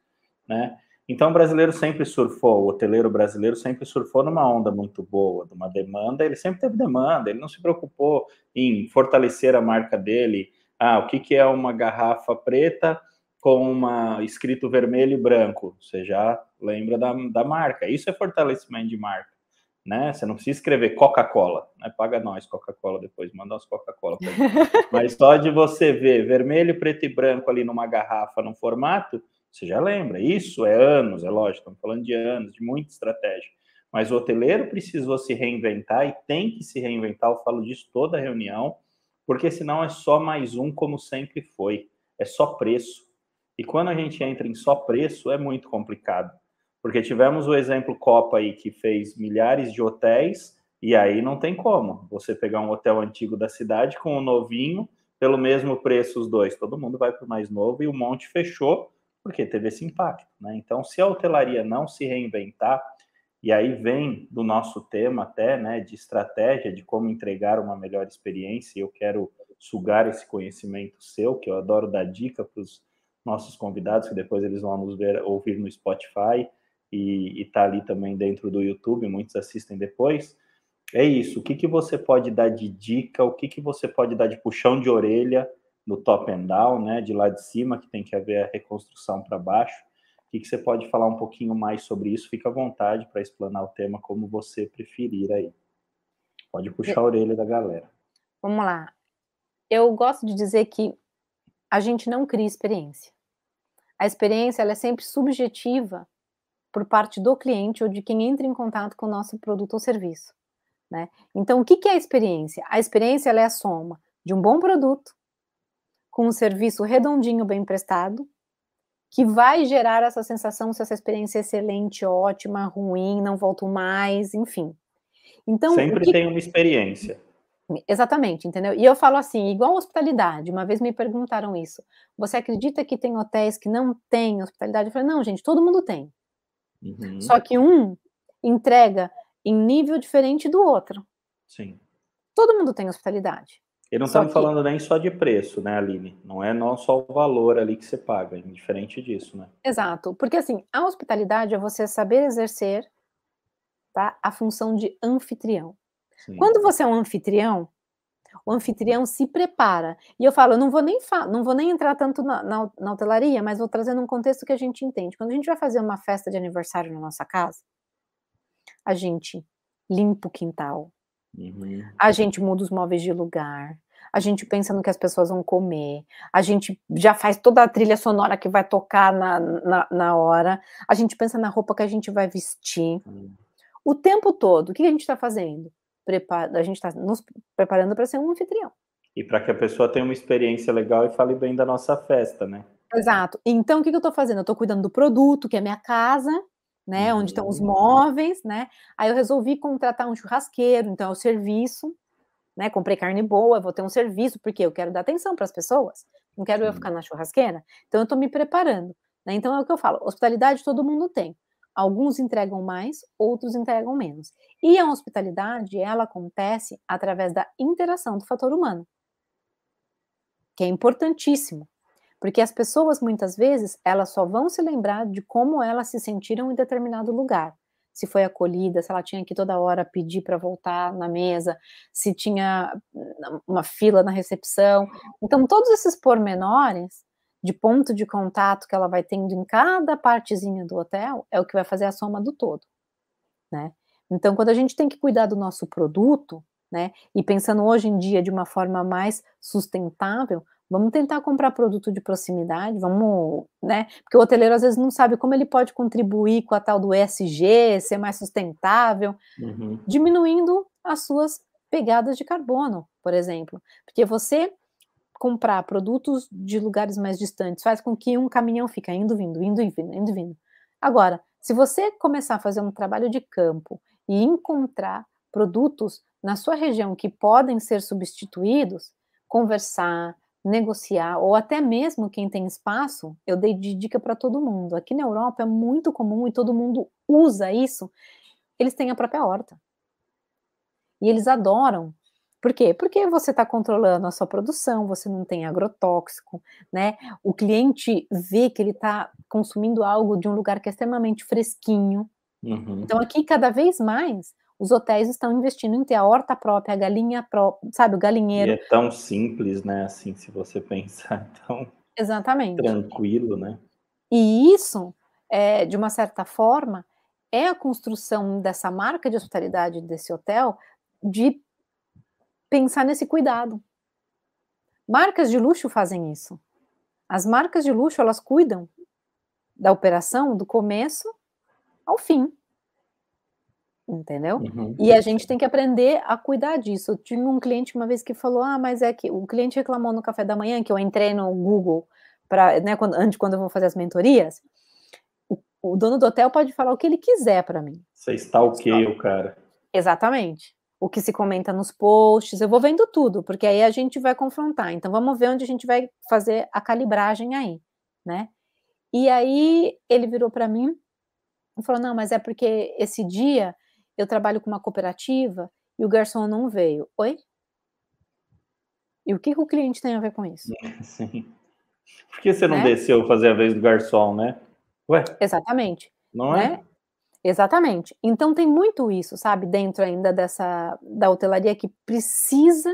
né? Então o brasileiro sempre surfou, o hoteleiro brasileiro sempre surfou numa onda muito boa, de uma demanda, ele sempre teve demanda, ele não se preocupou em fortalecer a marca dele. Ah, o que, que é uma garrafa preta com uma escrito vermelho e branco? Você já lembra da, da marca. Isso é fortalecimento de marca. Né? Você não precisa escrever Coca-Cola, né? Paga nós Coca-Cola depois, manda umas Coca-Cola. Mas só de você ver vermelho, preto e branco ali numa garrafa, num formato, você já lembra. Isso é anos, é lógico, estamos falando de anos, de muita estratégia. Mas o hoteleiro precisou se reinventar e tem que se reinventar. Eu falo disso toda reunião, porque senão é só mais um, como sempre foi. É só preço. E quando a gente entra em só preço, é muito complicado. Porque tivemos o exemplo Copa aí que fez milhares de hotéis e aí não tem como você pegar um hotel antigo da cidade com um novinho pelo mesmo preço os dois. Todo mundo vai para o mais novo e o monte fechou porque teve esse impacto, né? Então, se a hotelaria não se reinventar, e aí vem do nosso tema até, né, de estratégia de como entregar uma melhor experiência, e eu quero sugar esse conhecimento seu, que eu adoro dar dica para os nossos convidados, que depois eles vão nos ver, ouvir no Spotify, e está ali também dentro do YouTube, muitos assistem depois. É isso. O que, que você pode dar de dica? O que, que você pode dar de puxão de orelha no top and down, né? De lá de cima, que tem que haver a reconstrução para baixo. O que, que você pode falar um pouquinho mais sobre isso? Fica à vontade para explanar o tema como você preferir aí. Pode puxar a orelha da galera. Vamos lá. Eu gosto de dizer que a gente não cria experiência. A experiência ela é sempre subjetiva por parte do cliente ou de quem entra em contato com o nosso produto ou serviço. Né? Então, o que, que é a experiência? A experiência é a soma de um bom produto, com um serviço redondinho, bem prestado, que vai gerar essa sensação se essa experiência é excelente, ótima, ruim, não volto mais, enfim. Então, Sempre que... tem uma experiência. Exatamente, entendeu? E eu falo assim, igual hospitalidade, uma vez me perguntaram isso. Você acredita que tem hotéis que não têm hospitalidade? Eu falei, não, gente, todo mundo tem. Uhum. Só que um entrega em nível diferente do outro. Sim. Todo mundo tem hospitalidade. E não estamos que... falando nem só de preço, né, Aline? Não é não só o valor ali que você paga, é diferente disso, né? Exato, porque assim, a hospitalidade é você saber exercer tá, a função de anfitrião. Sim. Quando você é um anfitrião, o anfitrião se prepara. E eu falo, eu não vou nem, não vou nem entrar tanto na, na, na hotelaria, mas vou trazer um contexto que a gente entende. Quando a gente vai fazer uma festa de aniversário na nossa casa, a gente limpa o quintal, uhum. a gente muda os móveis de lugar, a gente pensa no que as pessoas vão comer, a gente já faz toda a trilha sonora que vai tocar na, na, na hora, a gente pensa na roupa que a gente vai vestir. Uhum. O tempo todo, o que a gente está fazendo? Prepara, a gente está nos preparando para ser um anfitrião. E para que a pessoa tenha uma experiência legal e fale bem da nossa festa, né? Exato. Então, o que, que eu estou fazendo? Eu estou cuidando do produto, que é minha casa, né? Uhum. Onde estão os uhum. móveis, né? Aí eu resolvi contratar um churrasqueiro, então é o serviço, né? Comprei carne boa, vou ter um serviço, porque eu quero dar atenção para as pessoas, não quero Sim. eu ficar na churrasqueira. Então, eu estou me preparando. Né? Então, é o que eu falo: hospitalidade todo mundo tem. Alguns entregam mais, outros entregam menos. E a hospitalidade, ela acontece através da interação do fator humano, que é importantíssimo, porque as pessoas muitas vezes, elas só vão se lembrar de como elas se sentiram em determinado lugar. Se foi acolhida, se ela tinha que toda hora pedir para voltar na mesa, se tinha uma fila na recepção. Então, todos esses pormenores de ponto de contato que ela vai tendo em cada partezinha do hotel é o que vai fazer a soma do todo, né? Então, quando a gente tem que cuidar do nosso produto, né, e pensando hoje em dia de uma forma mais sustentável, vamos tentar comprar produto de proximidade, vamos, né, porque o hoteleiro às vezes não sabe como ele pode contribuir com a tal do ESG, ser mais sustentável, uhum. diminuindo as suas pegadas de carbono, por exemplo, porque você comprar produtos de lugares mais distantes faz com que um caminhão fique indo, vindo, indo e vindo, indo e vindo. Agora, se você começar a fazer um trabalho de campo e encontrar produtos na sua região que podem ser substituídos, conversar, negociar, ou até mesmo quem tem espaço, eu dei de dica para todo mundo. Aqui na Europa é muito comum e todo mundo usa isso. Eles têm a própria horta. E eles adoram. Por quê? Porque você está controlando a sua produção, você não tem agrotóxico, né? O cliente vê que ele está consumindo algo de um lugar que é extremamente fresquinho. Uhum. Então, aqui, cada vez mais, os hotéis estão investindo em ter a horta própria, a galinha própria, sabe, o galinheiro. E é tão simples, né? Assim, se você pensar, tão Exatamente. tranquilo, né? E isso, é, de uma certa forma, é a construção dessa marca de hospitalidade desse hotel de pensar nesse cuidado. Marcas de luxo fazem isso. As marcas de luxo, elas cuidam da operação do começo ao fim entendeu? Uhum. E a gente tem que aprender a cuidar disso. Eu tinha um cliente uma vez que falou: Ah, mas é que o cliente reclamou no café da manhã que eu entrei no Google para, né, quando, antes quando eu vou fazer as mentorias. O, o dono do hotel pode falar o que ele quiser para mim. Você está ok, o cara. Exatamente. O que se comenta nos posts, eu vou vendo tudo, porque aí a gente vai confrontar. Então vamos ver onde a gente vai fazer a calibragem aí, né? E aí ele virou para mim e falou: Não, mas é porque esse dia eu trabalho com uma cooperativa e o garçom não veio. Oi? E o que, que o cliente tem a ver com isso? Sim. Por que você não né? desceu fazer a vez do garçom, né? Ué? Exatamente. Não é? Exatamente. Então tem muito isso, sabe, dentro ainda dessa da hotelaria que precisa,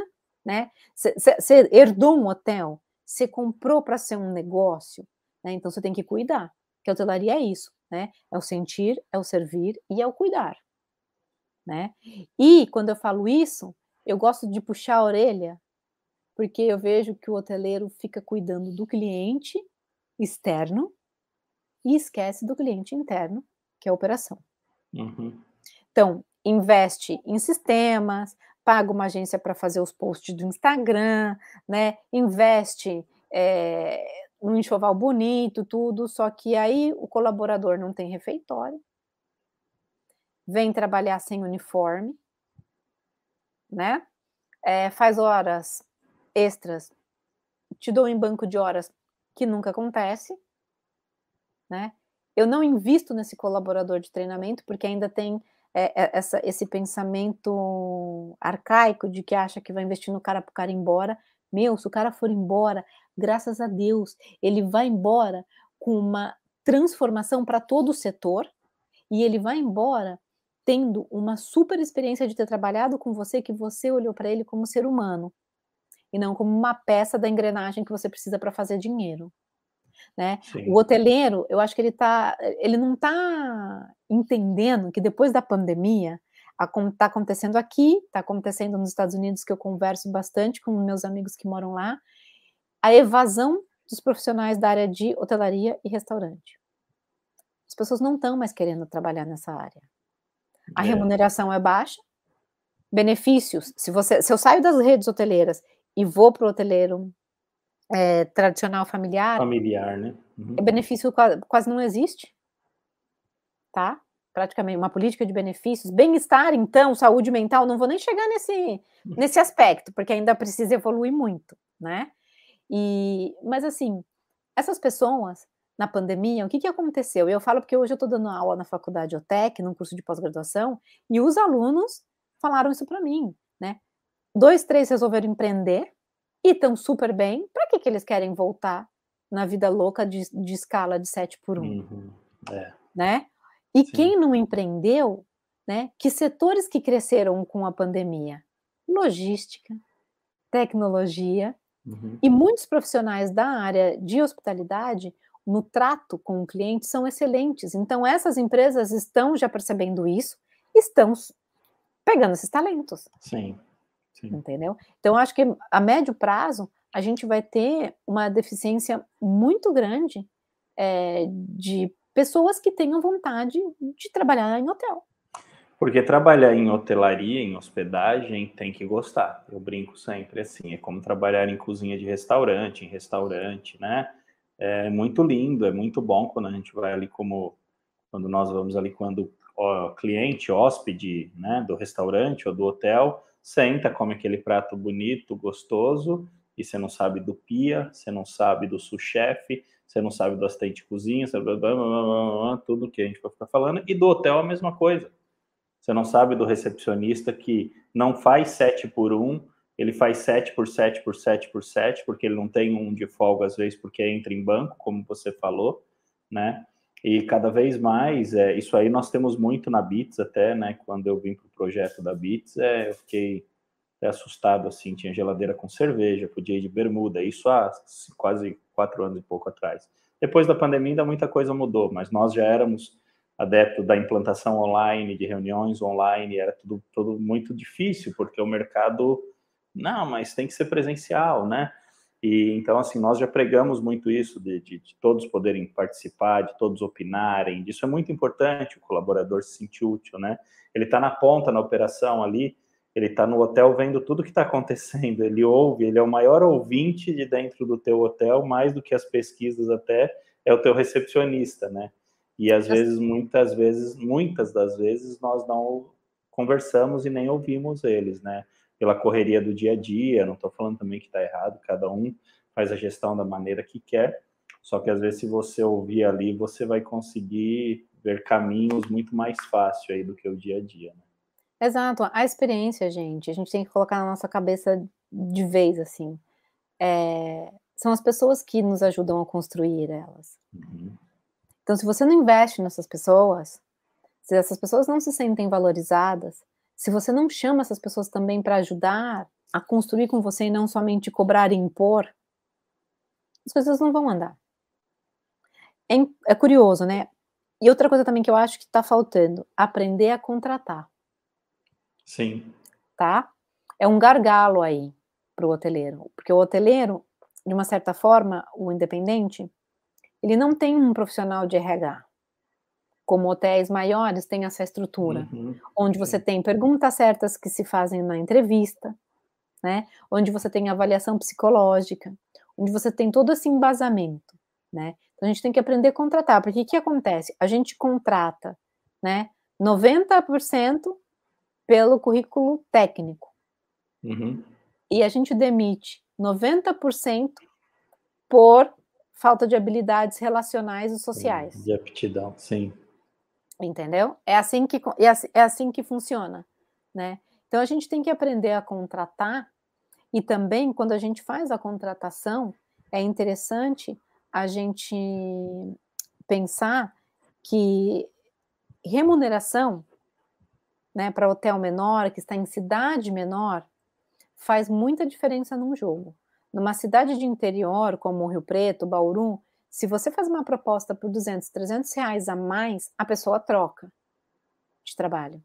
né? Você herdou um hotel, você comprou para ser um negócio, né? Então você tem que cuidar. Que a hotelaria é isso, né? É o sentir, é o servir e é o cuidar né? E quando eu falo isso, eu gosto de puxar a orelha, porque eu vejo que o hoteleiro fica cuidando do cliente externo e esquece do cliente interno, que é a operação. Uhum. Então, investe em sistemas, paga uma agência para fazer os posts do Instagram, né? Investe é, num enxoval bonito, tudo, só que aí o colaborador não tem refeitório, vem trabalhar sem uniforme, né? É, faz horas extras, te dou em banco de horas que nunca acontece, né? Eu não invisto nesse colaborador de treinamento porque ainda tem é, é essa, esse pensamento arcaico de que acha que vai investir no cara para o cara ir embora. Meu, se o cara for embora, graças a Deus, ele vai embora com uma transformação para todo o setor e ele vai embora tendo uma super experiência de ter trabalhado com você, que você olhou para ele como ser humano e não como uma peça da engrenagem que você precisa para fazer dinheiro. Né? O hoteleiro, eu acho que ele tá, ele não está entendendo que depois da pandemia, está acontecendo aqui, está acontecendo nos Estados Unidos, que eu converso bastante com meus amigos que moram lá, a evasão dos profissionais da área de hotelaria e restaurante. As pessoas não estão mais querendo trabalhar nessa área. A é. remuneração é baixa. Benefícios, se você, se eu saio das redes hoteleiras e vou para o hoteleiro é, tradicional familiar, familiar, né? Uhum. benefício quase, quase não existe, tá? Praticamente uma política de benefícios, bem-estar, então, saúde mental, não vou nem chegar nesse, nesse aspecto, porque ainda precisa evoluir muito, né? E, mas assim, essas pessoas na pandemia, o que, que aconteceu? Eu falo porque hoje eu estou dando aula na faculdade OTEC, num curso de pós-graduação, e os alunos falaram isso para mim, né? Dois, três resolveram empreender e estão super bem. Para que, que eles querem voltar na vida louca de, de escala de 7 por 1? Uhum, é. Né? E Sim. quem não empreendeu, né? Que setores que cresceram com a pandemia? Logística, tecnologia, uhum. e muitos profissionais da área de hospitalidade no trato com o cliente são excelentes. Então, essas empresas estão já percebendo isso, estão pegando esses talentos. Sim. Sim. Entendeu? Então, acho que a médio prazo, a gente vai ter uma deficiência muito grande é, de pessoas que tenham vontade de trabalhar em hotel. Porque trabalhar em hotelaria, em hospedagem, tem que gostar. Eu brinco sempre assim, é como trabalhar em cozinha de restaurante, em restaurante, né? é muito lindo, é muito bom quando a gente vai ali como quando nós vamos ali quando o cliente, hóspede, né, do restaurante ou do hotel, senta, come aquele prato bonito, gostoso, e você não sabe do pia, você não sabe do sous-chefe, você não sabe do assistente de cozinha, você... tudo que a gente vai ficar falando, e do hotel a mesma coisa. Você não sabe do recepcionista que não faz 7 por 1, ele faz 7 por 7 por 7 por 7, porque ele não tem um de folga às vezes porque entra em banco, como você falou, né? E cada vez mais, é, isso aí nós temos muito na Bits até, né? Quando eu vim para o projeto da Bits, é, eu fiquei assustado, assim, tinha geladeira com cerveja, podia ir de bermuda, isso há quase quatro anos e pouco atrás. Depois da pandemia ainda muita coisa mudou, mas nós já éramos adepto da implantação online, de reuniões online, era tudo, tudo muito difícil, porque o mercado, não, mas tem que ser presencial, né? E então, assim, nós já pregamos muito isso, de, de, de, todos poderem participar, de todos opinarem, isso é muito importante, o colaborador se sentir útil, né? Ele está na ponta, na operação ali, ele está no hotel vendo tudo que está acontecendo, ele ouve, ele é o maior ouvinte de dentro do teu hotel, mais do que as pesquisas até, é o teu recepcionista, né? E às vezes, muitas vezes, muitas das vezes, nós não conversamos e nem ouvimos eles, né? Pela correria do dia a dia, não estou falando também que está errado, cada um faz a gestão da maneira que quer, só que às vezes, se você ouvir ali, você vai conseguir ver caminhos muito mais fácil aí do que o dia a dia, né? Exato, a experiência, gente, a gente tem que colocar na nossa cabeça de vez, assim. É, são as pessoas que nos ajudam a construir elas. Uhum. Então, se você não investe nessas pessoas, se essas pessoas não se sentem valorizadas, se você não chama essas pessoas também para ajudar a construir com você e não somente cobrar e impor, as coisas não vão andar. É, é curioso, né? E outra coisa também que eu acho que está faltando, aprender a contratar. Sim. Tá? É um gargalo aí para o hoteleiro, porque o hoteleiro, de uma certa forma, o independente, ele não tem um profissional de RH. Como hotéis maiores têm essa estrutura, uhum. onde você tem perguntas certas que se fazem na entrevista, né? Onde você tem avaliação psicológica, onde você tem todo esse embasamento, né? Então a gente tem que aprender a contratar, porque o que acontece? A gente contrata, né? 90% pelo currículo técnico. Uhum. E a gente demite 90% por falta de habilidades relacionais e sociais. De aptidão, sim. Entendeu? É assim que é assim, é assim que funciona, né? Então a gente tem que aprender a contratar e também quando a gente faz a contratação é interessante a gente pensar que remuneração, né, para hotel menor que está em cidade menor faz muita diferença num jogo. Numa cidade de interior, como Rio Preto, Bauru, se você faz uma proposta por 200, 300 reais a mais, a pessoa troca de trabalho.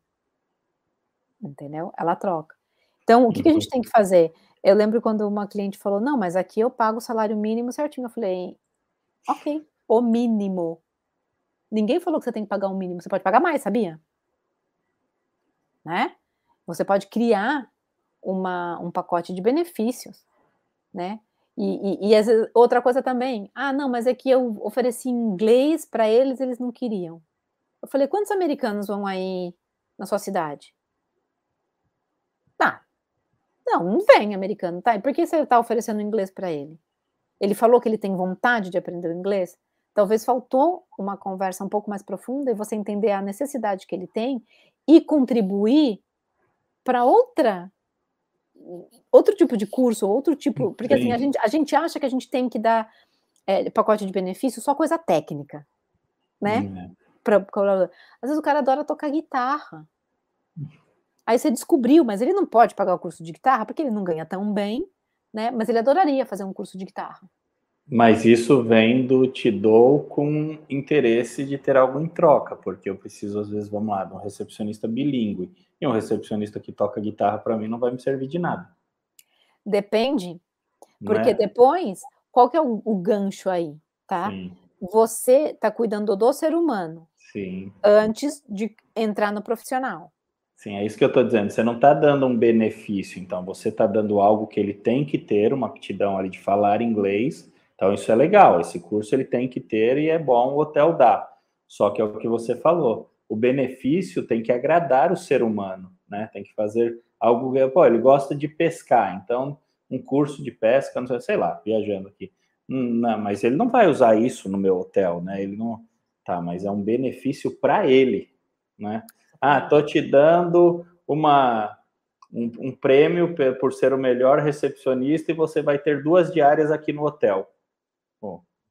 Entendeu? Ela troca. Então, o que, que a gente tem que fazer? Eu lembro quando uma cliente falou: Não, mas aqui eu pago o salário mínimo certinho. Eu falei: Ok, o mínimo. Ninguém falou que você tem que pagar o um mínimo, você pode pagar mais, sabia? Né? Você pode criar uma, um pacote de benefícios né? E, e, e outra coisa também, ah, não, mas é que eu ofereci inglês para eles, eles não queriam. Eu falei, quantos americanos vão aí na sua cidade? Tá. Não, não vem americano, tá? E por que você está oferecendo inglês para ele? Ele falou que ele tem vontade de aprender inglês? Talvez faltou uma conversa um pouco mais profunda e você entender a necessidade que ele tem e contribuir para outra outro tipo de curso, outro tipo. Porque assim, a gente, a gente acha que a gente tem que dar é, pacote de benefício só coisa técnica, né? Hum. Pra, pra, às vezes o cara adora tocar guitarra. Aí você descobriu, mas ele não pode pagar o curso de guitarra porque ele não ganha tão bem, né? Mas ele adoraria fazer um curso de guitarra. Mas isso vem do te dou com interesse de ter algo em troca, porque eu preciso, às vezes, vamos lá, de um recepcionista bilíngue. E um recepcionista que toca guitarra, para mim, não vai me servir de nada. Depende. Porque é? depois, qual que é o, o gancho aí, tá? Sim. Você está cuidando do ser humano. Sim. Antes de entrar no profissional. Sim, é isso que eu estou dizendo. Você não está dando um benefício, então você está dando algo que ele tem que ter, uma aptidão ali de falar inglês, então isso é legal, esse curso ele tem que ter e é bom o hotel dar. Só que é o que você falou, o benefício tem que agradar o ser humano, né? Tem que fazer algo. Pô, ele gosta de pescar, então um curso de pesca, não sei, sei lá, viajando aqui. Hum, não, mas ele não vai usar isso no meu hotel, né? Ele não. Tá, mas é um benefício para ele, né? Ah, tô te dando uma um, um, prêmio por ser o melhor recepcionista e você vai ter duas diárias aqui no hotel.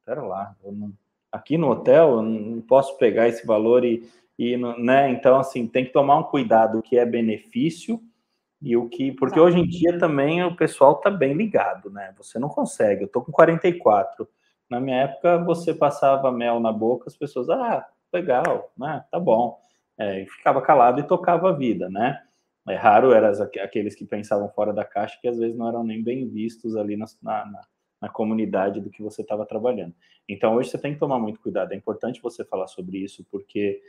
Pera lá, não, aqui no hotel eu não posso pegar esse valor e, e né? Então assim tem que tomar um cuidado que é benefício e o que, porque hoje em dia também o pessoal tá bem ligado, né? Você não consegue. Eu tô com 44. Na minha época, você passava mel na boca, as pessoas, ah, legal, né? Tá bom. É, e ficava calado e tocava a vida, né? É raro eram aqueles que pensavam fora da caixa, que às vezes não eram nem bem vistos ali na, na, na comunidade do que você estava trabalhando. Então, hoje você tem que tomar muito cuidado. É importante você falar sobre isso, porque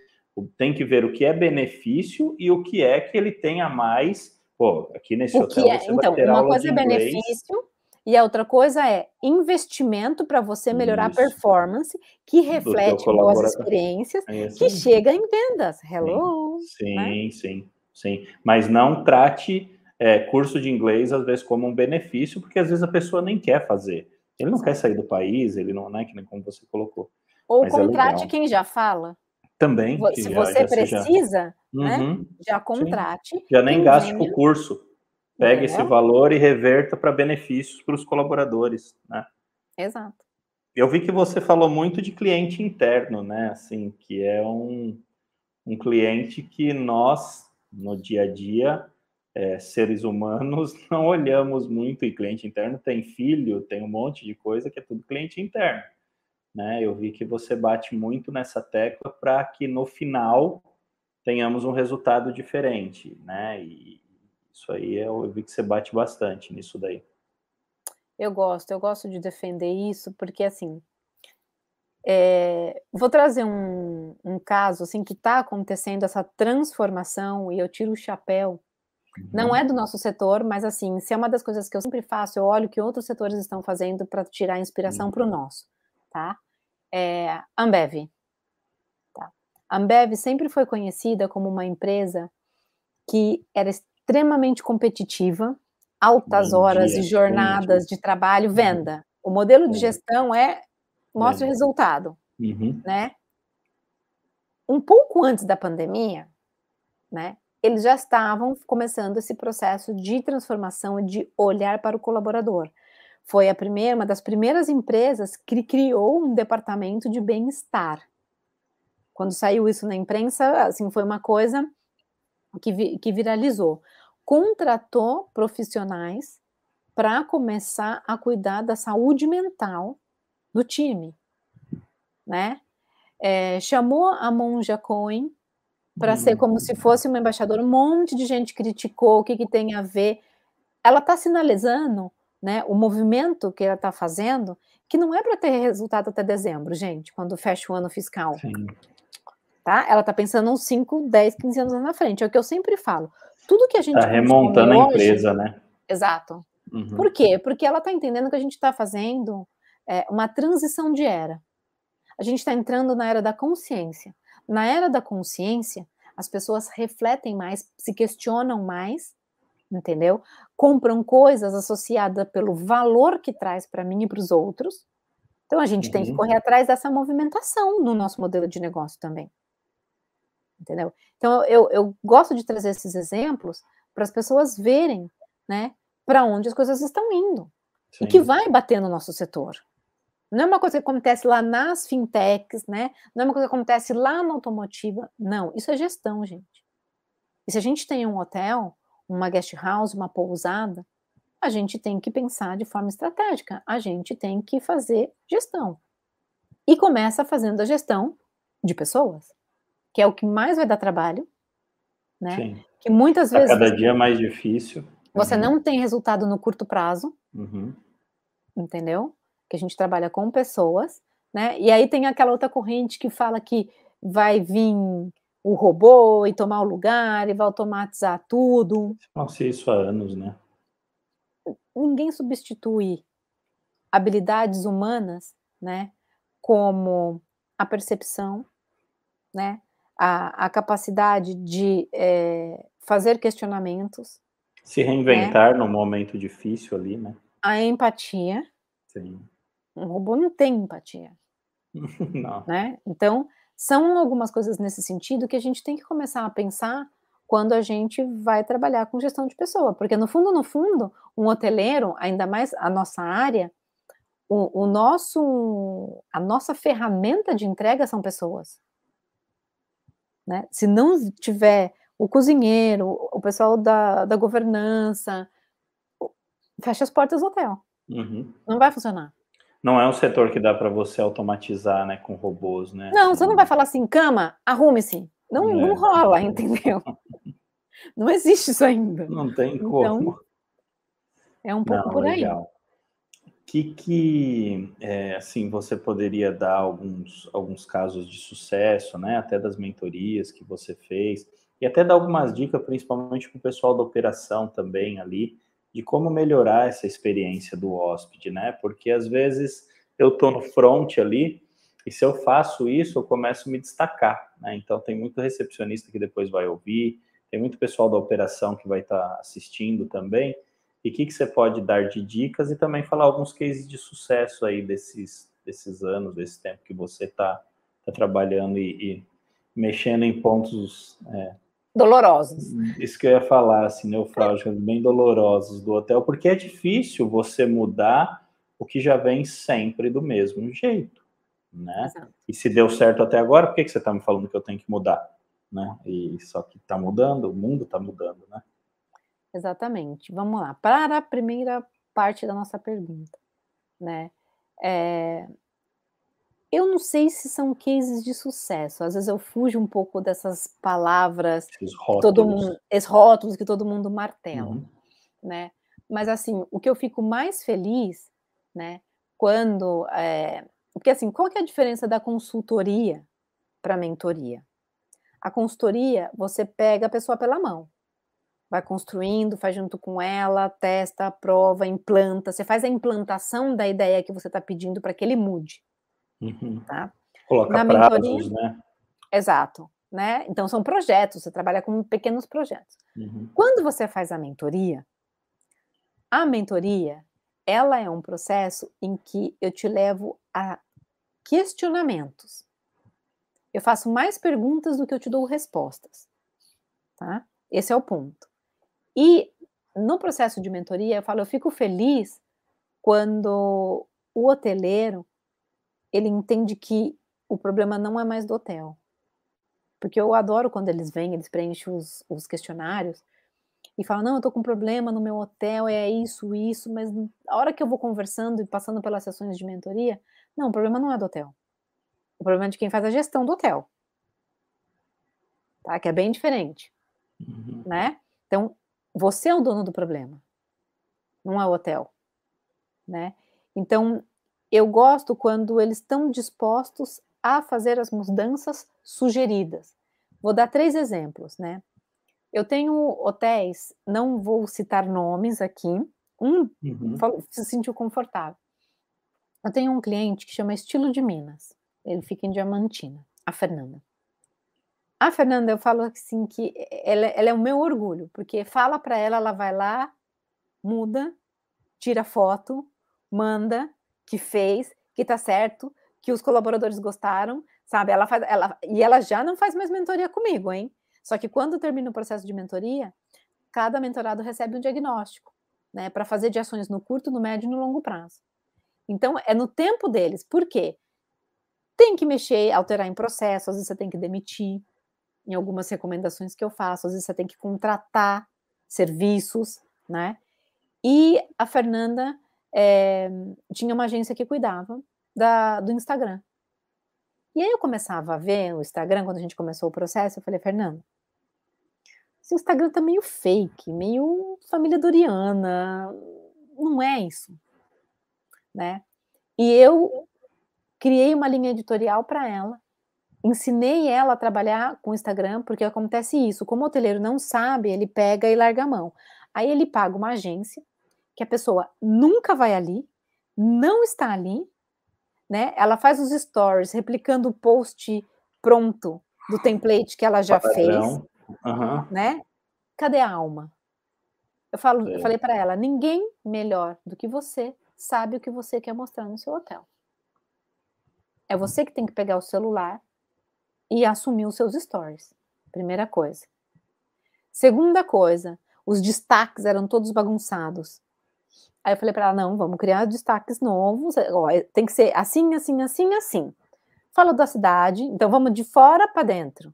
tem que ver o que é benefício e o que é que ele tem a mais Pô, aqui nesse o hotel é? então, uma coisa é benefício e a outra coisa é investimento para você melhorar Isso. a performance, que reflete boas experiências, é que chega em vendas. Hello! Sim, né? sim, sim. Mas não trate é, curso de inglês, às vezes, como um benefício, porque às vezes a pessoa nem quer fazer. Ele não quer sair do país, ele não, né, que nem como você colocou. Ou Mas é contrate é quem já fala. Também. Se já, você já precisa, né, uhum, já contrate. Sim. Já nem gaste com o curso. Pegue esse valor e reverta para benefícios para os colaboradores, né? Exato. Eu vi que você falou muito de cliente interno, né? Assim, que é um, um cliente que nós, no dia a dia, é, seres humanos, não olhamos muito. E cliente interno tem filho, tem um monte de coisa que é tudo cliente interno né? Eu vi que você bate muito nessa tecla para que no final tenhamos um resultado diferente, né? E isso aí eu vi que você bate bastante nisso daí. Eu gosto, eu gosto de defender isso, porque assim, é, vou trazer um, um, caso assim que está acontecendo essa transformação e eu tiro o chapéu. Uhum. Não é do nosso setor, mas assim, se é uma das coisas que eu sempre faço, eu olho o que outros setores estão fazendo para tirar inspiração uhum. para o nosso, tá? é, Ambev. Tá? Ambev sempre foi conhecida como uma empresa que era extremamente competitiva, altas bom horas dia, e jornadas de trabalho, uhum. venda. O modelo de gestão é mostra o resultado, uhum. né? Um pouco antes da pandemia, né? Eles já estavam começando esse processo de transformação de olhar para o colaborador foi a primeira, uma das primeiras empresas que criou um departamento de bem-estar. Quando saiu isso na imprensa, assim, foi uma coisa que, vi, que viralizou. Contratou profissionais para começar a cuidar da saúde mental do time, né? É, chamou a Monja Cohen para hum. ser como se fosse uma embaixadora. Um monte de gente criticou o que, que tem a ver. Ela está sinalizando né, o movimento que ela está fazendo, que não é para ter resultado até dezembro, gente, quando fecha o ano fiscal. Sim. Tá? Ela está pensando uns 5, 10, 15 anos na frente. É o que eu sempre falo. Tudo que a gente. Está remontando a empresa, né? Exato. Uhum. Por quê? Porque ela está entendendo que a gente está fazendo é, uma transição de era. A gente está entrando na era da consciência. Na era da consciência, as pessoas refletem mais, se questionam mais entendeu? Compram coisas associadas pelo valor que traz para mim e para os outros. Então a gente uhum. tem que uhum. correr atrás dessa movimentação no nosso modelo de negócio também. Entendeu? Então eu, eu gosto de trazer esses exemplos para as pessoas verem, né, para onde as coisas estão indo Sim. e que vai bater no nosso setor. Não é uma coisa que acontece lá nas fintechs, né? Não é uma coisa que acontece lá na automotiva. Não, isso é gestão, gente. E se a gente tem um hotel, uma guest house, uma pousada, a gente tem que pensar de forma estratégica, a gente tem que fazer gestão. E começa fazendo a gestão de pessoas, que é o que mais vai dar trabalho, né? Sim. Que muitas vezes. cada dia mais difícil. Você uhum. não tem resultado no curto prazo, uhum. entendeu? Que a gente trabalha com pessoas, né? E aí tem aquela outra corrente que fala que vai vir o robô e tomar o lugar e vai automatizar tudo. Nossa, isso há anos, né? Ninguém substitui habilidades humanas, né? Como a percepção, né? A, a capacidade de é, fazer questionamentos. Se reinventar né? num momento difícil ali, né? A empatia. Sim. Um robô não tem empatia. não. Né? Então, são algumas coisas nesse sentido que a gente tem que começar a pensar quando a gente vai trabalhar com gestão de pessoa, porque no fundo, no fundo, um hoteleiro, ainda mais a nossa área, o, o nosso, a nossa ferramenta de entrega são pessoas. Né? Se não tiver o cozinheiro, o pessoal da, da governança, fecha as portas do hotel. Uhum. Não vai funcionar. Não é um setor que dá para você automatizar, né, com robôs, né? Não, você não vai falar assim, cama, arrume-se. Não, é. não rola, entendeu? Não existe isso ainda. Não tem como. Então, é um pouco não, por aí. Legal. Que que é, assim você poderia dar alguns alguns casos de sucesso, né? Até das mentorias que você fez e até dar algumas dicas, principalmente para o pessoal da operação também ali, de como melhorar essa experiência do hóspede, né? Porque às vezes eu estou no front ali e se eu faço isso, eu começo a me destacar, né? Então tem muito recepcionista que depois vai ouvir, tem muito pessoal da operação que vai estar tá assistindo também. E o que, que você pode dar de dicas e também falar alguns cases de sucesso aí desses, desses anos, desse tempo que você está tá trabalhando e, e, mexendo em pontos é, dolorosos. Isso que eu ia falar, assim, neufrálgicos, bem dolorosos do hotel, porque é difícil você mudar o que já vem sempre do mesmo jeito, né? Exato. E se deu certo até agora, por que, que você está me falando que eu tenho que mudar? Né? E só que está mudando, o mundo está mudando, né? Exatamente. Vamos lá. Para a primeira parte da nossa pergunta, né? É, eu não sei se são cases de sucesso. Às vezes eu fujo um pouco dessas palavras, rótulos. todo mundo, esses rótulos que todo mundo martela, uhum. né? Mas assim, o que eu fico mais feliz, né? Quando, é... porque assim, qual que é a diferença da consultoria para mentoria? A consultoria, você pega a pessoa pela mão, vai construindo, faz junto com ela, testa, prova, implanta. Você faz a implantação da ideia que você está pedindo para que ele mude. Uhum. Tá? Coloca Na prazos, mentoria, né? Exato. Né? Então, são projetos, você trabalha com pequenos projetos. Uhum. Quando você faz a mentoria, a mentoria, ela é um processo em que eu te levo a questionamentos. Eu faço mais perguntas do que eu te dou respostas. Tá? Esse é o ponto. E no processo de mentoria, eu falo, eu fico feliz quando o hoteleiro ele entende que o problema não é mais do hotel. Porque eu adoro quando eles vêm, eles preenchem os, os questionários e falam: Não, eu tô com um problema no meu hotel, é isso, isso, mas a hora que eu vou conversando e passando pelas sessões de mentoria, não, o problema não é do hotel. O problema é de quem faz a gestão do hotel. Tá? Que é bem diferente. Uhum. Né? Então, você é o dono do problema, não é o hotel. Né? Então, eu gosto quando eles estão dispostos a fazer as mudanças sugeridas. Vou dar três exemplos, né? Eu tenho hotéis, não vou citar nomes aqui, um uhum. se sentiu confortável. Eu tenho um cliente que chama Estilo de Minas, ele fica em Diamantina, a Fernanda. A Fernanda, eu falo assim que ela, ela é o meu orgulho, porque fala para ela, ela vai lá, muda, tira foto, manda, que fez, que tá certo, que os colaboradores gostaram, sabe? Ela faz, ela, e ela já não faz mais mentoria comigo, hein? Só que quando termina o processo de mentoria, cada mentorado recebe um diagnóstico, né, para fazer de ações no curto, no médio e no longo prazo. Então, é no tempo deles. Por quê? Tem que mexer, alterar em processo, às vezes você tem que demitir, em algumas recomendações que eu faço, às vezes você tem que contratar serviços, né? E a Fernanda é, tinha uma agência que cuidava da, do Instagram. E aí eu começava a ver o Instagram, quando a gente começou o processo, eu falei, Fernando, esse Instagram tá meio fake, meio família Doriana, não é isso, né? E eu criei uma linha editorial para ela, ensinei ela a trabalhar com o Instagram, porque acontece isso, como o hoteleiro não sabe, ele pega e larga a mão. Aí ele paga uma agência, que a pessoa nunca vai ali, não está ali, né? Ela faz os stories replicando o post pronto do template que ela já Padrão. fez, uhum. né? cadê a alma? Eu, falo, é. eu falei para ela: ninguém melhor do que você sabe o que você quer mostrar no seu hotel. É você que tem que pegar o celular e assumir os seus stories. Primeira coisa. Segunda coisa, os destaques eram todos bagunçados. Aí eu falei para ela: não, vamos criar destaques novos. Ó, é, tem que ser assim, assim, assim, assim. Falo da cidade, então vamos de fora para dentro.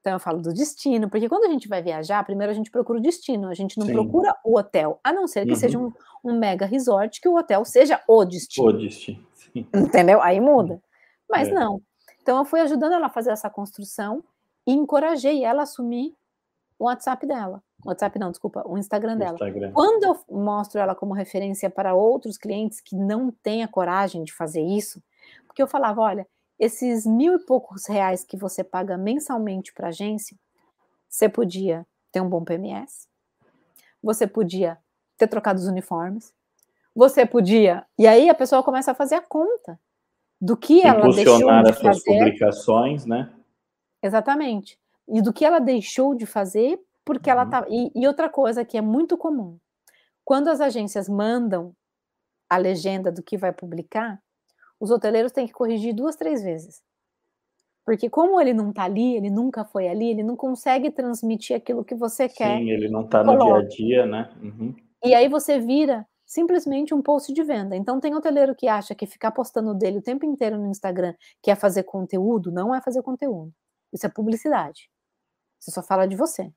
Então eu falo do destino, porque quando a gente vai viajar, primeiro a gente procura o destino, a gente não Sim. procura o hotel, a não ser que uhum. seja um, um, mega resort, que o hotel seja o destino. O destino. Sim. Entendeu? Aí muda. Mas é. não. Então eu fui ajudando ela a fazer essa construção e encorajei ela a assumir o WhatsApp dela. WhatsApp não, desculpa, o Instagram dela. Instagram. Quando eu mostro ela como referência para outros clientes que não têm a coragem de fazer isso, porque eu falava, olha, esses mil e poucos reais que você paga mensalmente para a agência, você podia ter um bom PMS, você podia ter trocado os uniformes, você podia. E aí a pessoa começa a fazer a conta do que ela deixou de as fazer. publicações, né? Exatamente. E do que ela deixou de fazer, porque uhum. ela tá. E, e outra coisa que é muito comum: quando as agências mandam a legenda do que vai publicar, os hoteleiros têm que corrigir duas, três vezes. Porque como ele não está ali, ele nunca foi ali, ele não consegue transmitir aquilo que você quer. Sim, ele não está no dia a dia, né? Uhum. E aí você vira simplesmente um post de venda. Então tem hoteleiro que acha que ficar postando dele o tempo inteiro no Instagram, que é fazer conteúdo, não é fazer conteúdo. Isso é publicidade. Você só fala de você.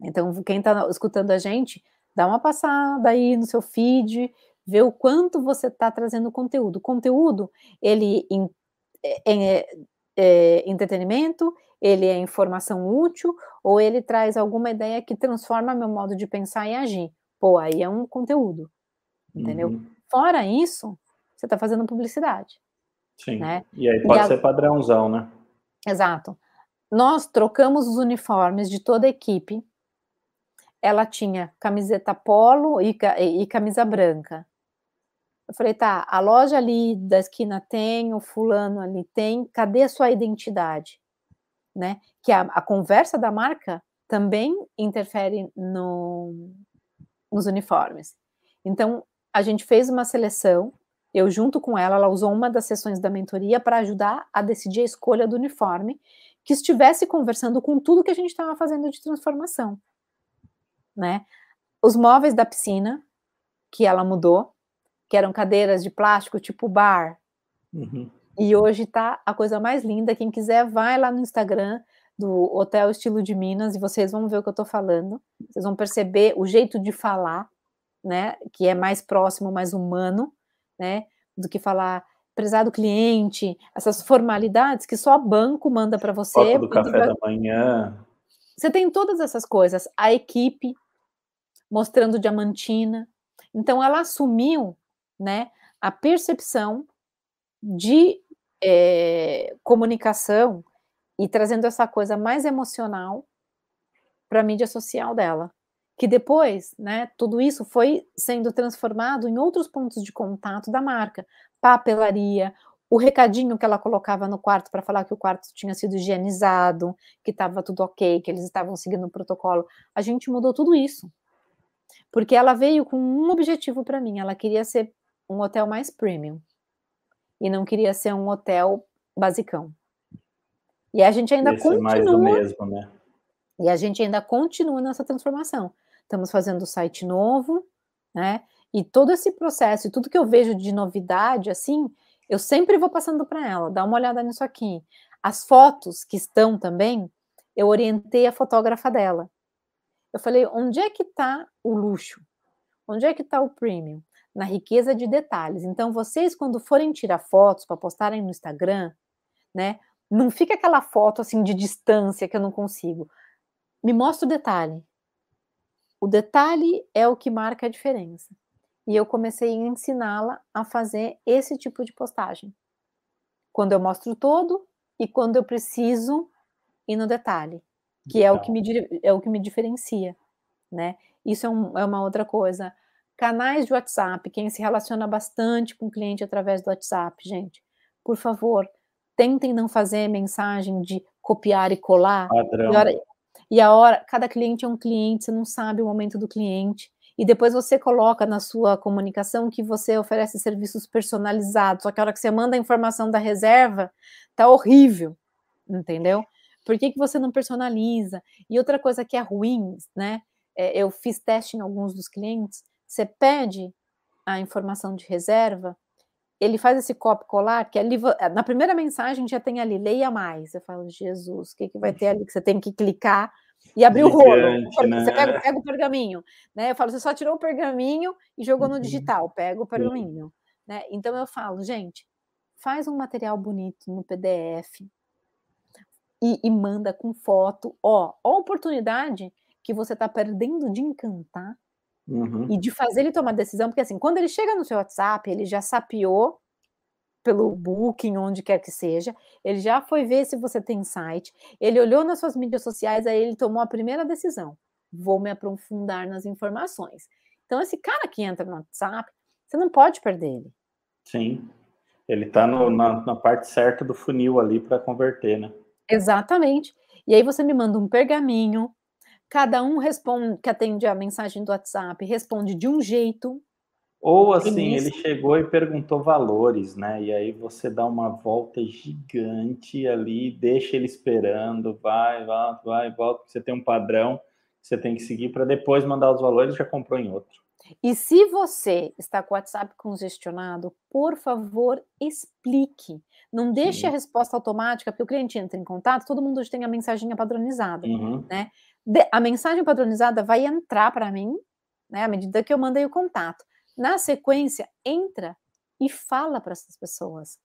Então quem está escutando a gente, dá uma passada aí no seu feed, ver o quanto você está trazendo conteúdo. O conteúdo, ele é, é, é, entretenimento, ele é informação útil, ou ele traz alguma ideia que transforma meu modo de pensar e agir. Pô, aí é um conteúdo, entendeu? Uhum. Fora isso, você está fazendo publicidade. Sim. Né? E aí pode e a... ser padrãozão, né? Exato. Nós trocamos os uniformes de toda a equipe. Ela tinha camiseta polo e, e camisa branca. Eu falei, tá, a loja ali da esquina tem, o fulano ali tem, cadê a sua identidade? Né? Que a, a conversa da marca também interfere no, nos uniformes. Então, a gente fez uma seleção, eu junto com ela, ela usou uma das sessões da mentoria para ajudar a decidir a escolha do uniforme, que estivesse conversando com tudo que a gente estava fazendo de transformação, né? Os móveis da piscina, que ela mudou, que eram cadeiras de plástico tipo bar. Uhum. E hoje está a coisa mais linda. Quem quiser, vai lá no Instagram do Hotel Estilo de Minas e vocês vão ver o que eu estou falando. Vocês vão perceber o jeito de falar, né? Que é mais próximo, mais humano, né? Do que falar prezado cliente, essas formalidades que só banco manda para você. Foto do café vai... da manhã. Você tem todas essas coisas. A equipe mostrando diamantina. Então ela assumiu né, a percepção de é, comunicação e trazendo essa coisa mais emocional para a mídia social dela. Que depois, né, tudo isso foi sendo transformado em outros pontos de contato da marca. Papelaria, o recadinho que ela colocava no quarto para falar que o quarto tinha sido higienizado, que estava tudo ok, que eles estavam seguindo o protocolo. A gente mudou tudo isso. Porque ela veio com um objetivo para mim, ela queria ser um hotel mais premium. E não queria ser um hotel basicão. E a gente ainda Esse continua. É mais do mesmo, né? E a gente ainda continua nessa transformação. Estamos fazendo o site novo, né? E todo esse processo, e tudo que eu vejo de novidade, assim, eu sempre vou passando para ela, dá uma olhada nisso aqui. As fotos que estão também, eu orientei a fotógrafa dela. Eu falei, onde é que está o luxo? Onde é que está o premium? na riqueza de detalhes. Então, vocês, quando forem tirar fotos para postarem no Instagram, né, não fica aquela foto assim de distância que eu não consigo. Me mostra o detalhe. O detalhe é o que marca a diferença. E eu comecei a ensiná-la a fazer esse tipo de postagem. Quando eu mostro todo e quando eu preciso ir no detalhe, que é o que me, é o que me diferencia, né? Isso é, um, é uma outra coisa Canais de WhatsApp, quem se relaciona bastante com o cliente através do WhatsApp, gente, por favor, tentem não fazer mensagem de copiar e colar. Padrão. E a hora, cada cliente é um cliente, você não sabe o momento do cliente. E depois você coloca na sua comunicação que você oferece serviços personalizados. Só que a hora que você manda a informação da reserva, tá horrível, entendeu? Por que, que você não personaliza? E outra coisa que é ruim, né? É, eu fiz teste em alguns dos clientes. Você pede a informação de reserva, ele faz esse copy colar, que ali, na primeira mensagem já tem ali, leia mais. Eu falo, Jesus, o que, que vai ter ali que você tem que clicar e abrir o rolo? Né? Você pega, pega, o pergaminho, né? Eu falo, você só tirou o pergaminho e jogou no uhum. digital, pega o pergaminho. Né? Então eu falo, gente, faz um material bonito no PDF e, e manda com foto. Ó, ó a oportunidade que você está perdendo de encantar Uhum. E de fazer ele tomar decisão, porque assim, quando ele chega no seu WhatsApp, ele já sapiou pelo Booking, onde quer que seja, ele já foi ver se você tem site, ele olhou nas suas mídias sociais, aí ele tomou a primeira decisão. Vou me aprofundar nas informações. Então, esse cara que entra no WhatsApp, você não pode perder ele. Sim. Ele está na, na parte certa do funil ali para converter, né? Exatamente. E aí você me manda um pergaminho, cada um responde, que atende a mensagem do WhatsApp, responde de um jeito. Ou assim, ele chegou e perguntou valores, né? E aí você dá uma volta gigante ali, deixa ele esperando, vai, vai, vai, volta, você tem um padrão que você tem que seguir para depois mandar os valores, já comprou em outro. E se você está com o WhatsApp congestionado, por favor, explique. Não deixe Sim. a resposta automática, porque o cliente entra em contato, todo mundo tem a mensagem padronizada, uhum. né? a mensagem padronizada vai entrar para mim, né, à medida que eu mandei o contato. Na sequência, entra e fala para essas pessoas.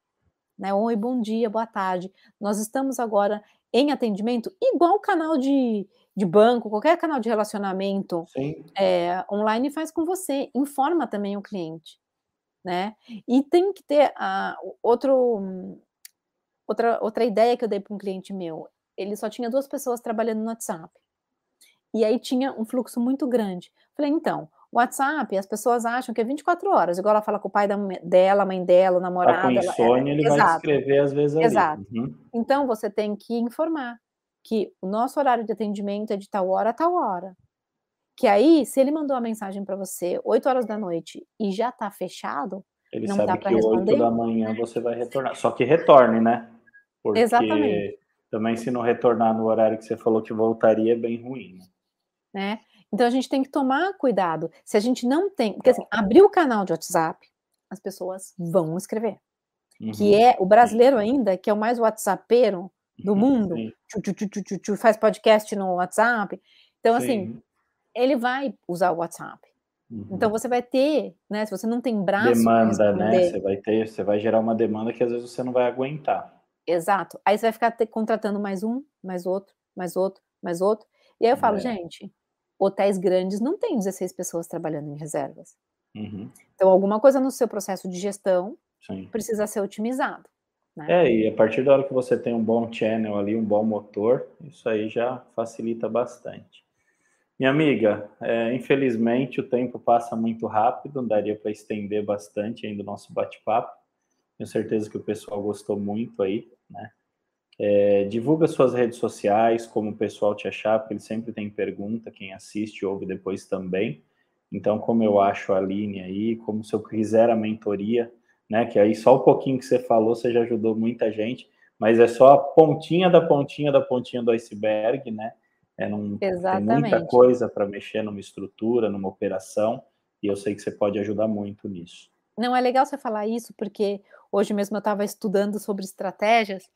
Né? Oi, bom dia, boa tarde. Nós estamos agora em atendimento, igual canal de, de banco, qualquer canal de relacionamento é, online faz com você. Informa também o cliente. Né? E tem que ter uh, outro, outra, outra ideia que eu dei para um cliente meu. Ele só tinha duas pessoas trabalhando no WhatsApp. E aí tinha um fluxo muito grande. Falei, então, WhatsApp, as pessoas acham que é 24 horas, igual ela fala com o pai da, dela, a mãe dela, o namorado. Tá com insônia, ele Exato. vai escrever às vezes ali. Exato. Uhum. Então, você tem que informar que o nosso horário de atendimento é de tal hora a tal hora. Que aí, se ele mandou a mensagem para você 8 horas da noite e já está fechado, ele não sabe dá que responder. 8 da manhã você vai retornar. Só que retorne, né? Porque Exatamente. também se não retornar no horário que você falou que voltaria, é bem ruim. Né? né? Então a gente tem que tomar cuidado. Se a gente não tem, porque assim, abrir o canal de WhatsApp, as pessoas vão escrever. Uhum. Que é o brasileiro ainda, que é o mais WhatsAppeiro do mundo, tchu, tchu, tchu, faz podcast no WhatsApp. Então, assim, Sim. ele vai usar o WhatsApp. Uhum. Então você vai ter, né? Se você não tem braço. Demanda, né? Você vai ter, você vai gerar uma demanda que às vezes você não vai aguentar. Exato. Aí você vai ficar te, contratando mais um, mais outro, mais outro, mais outro. E aí eu falo, é. gente, hotéis grandes não têm 16 pessoas trabalhando em reservas. Uhum. Então, alguma coisa no seu processo de gestão Sim. precisa ser otimizado. Né? É, e a partir da hora que você tem um bom channel ali, um bom motor, isso aí já facilita bastante. Minha amiga, é, infelizmente o tempo passa muito rápido, daria para estender bastante ainda o nosso bate-papo. Tenho certeza que o pessoal gostou muito aí, né? É, divulga suas redes sociais, como o pessoal te achar, porque ele sempre tem pergunta, quem assiste ouve depois também. Então, como eu acho a Aline aí, como se eu quiser a mentoria, né? Que aí só o pouquinho que você falou, você já ajudou muita gente, mas é só a pontinha da pontinha da pontinha do iceberg, né? É num, tem muita coisa para mexer numa estrutura, numa operação, e eu sei que você pode ajudar muito nisso. Não, é legal você falar isso, porque hoje mesmo eu estava estudando sobre estratégias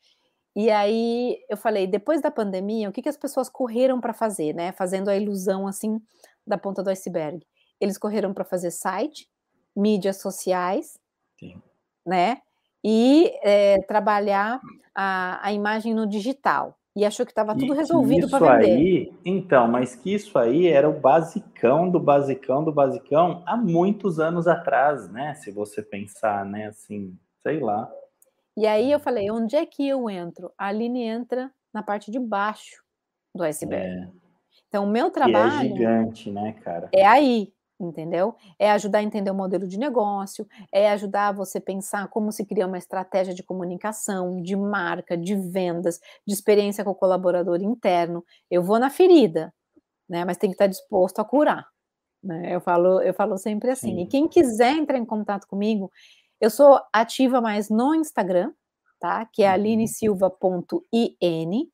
e aí eu falei, depois da pandemia, o que, que as pessoas correram para fazer, né? Fazendo a ilusão assim da ponta do iceberg. Eles correram para fazer site, mídias sociais, Sim. Né? E é, trabalhar a, a imagem no digital. E achou que estava tudo resolvido para vender. Aí, então, mas que isso aí era o basicão do basicão do basicão há muitos anos atrás, né? Se você pensar, né? Assim, sei lá. E aí eu falei, onde é que eu entro? A Aline entra na parte de baixo do iceberg. É. Então, o meu trabalho. Que é gigante, né, cara? É aí. Entendeu? É ajudar a entender o modelo de negócio, é ajudar você a pensar como se cria uma estratégia de comunicação, de marca, de vendas, de experiência com o colaborador interno. Eu vou na ferida, né? Mas tem que estar disposto a curar. Né? Eu falo, eu falo sempre assim. Sim. E quem quiser entrar em contato comigo, eu sou ativa mais no Instagram, tá? Que é uhum. alinesilva.in.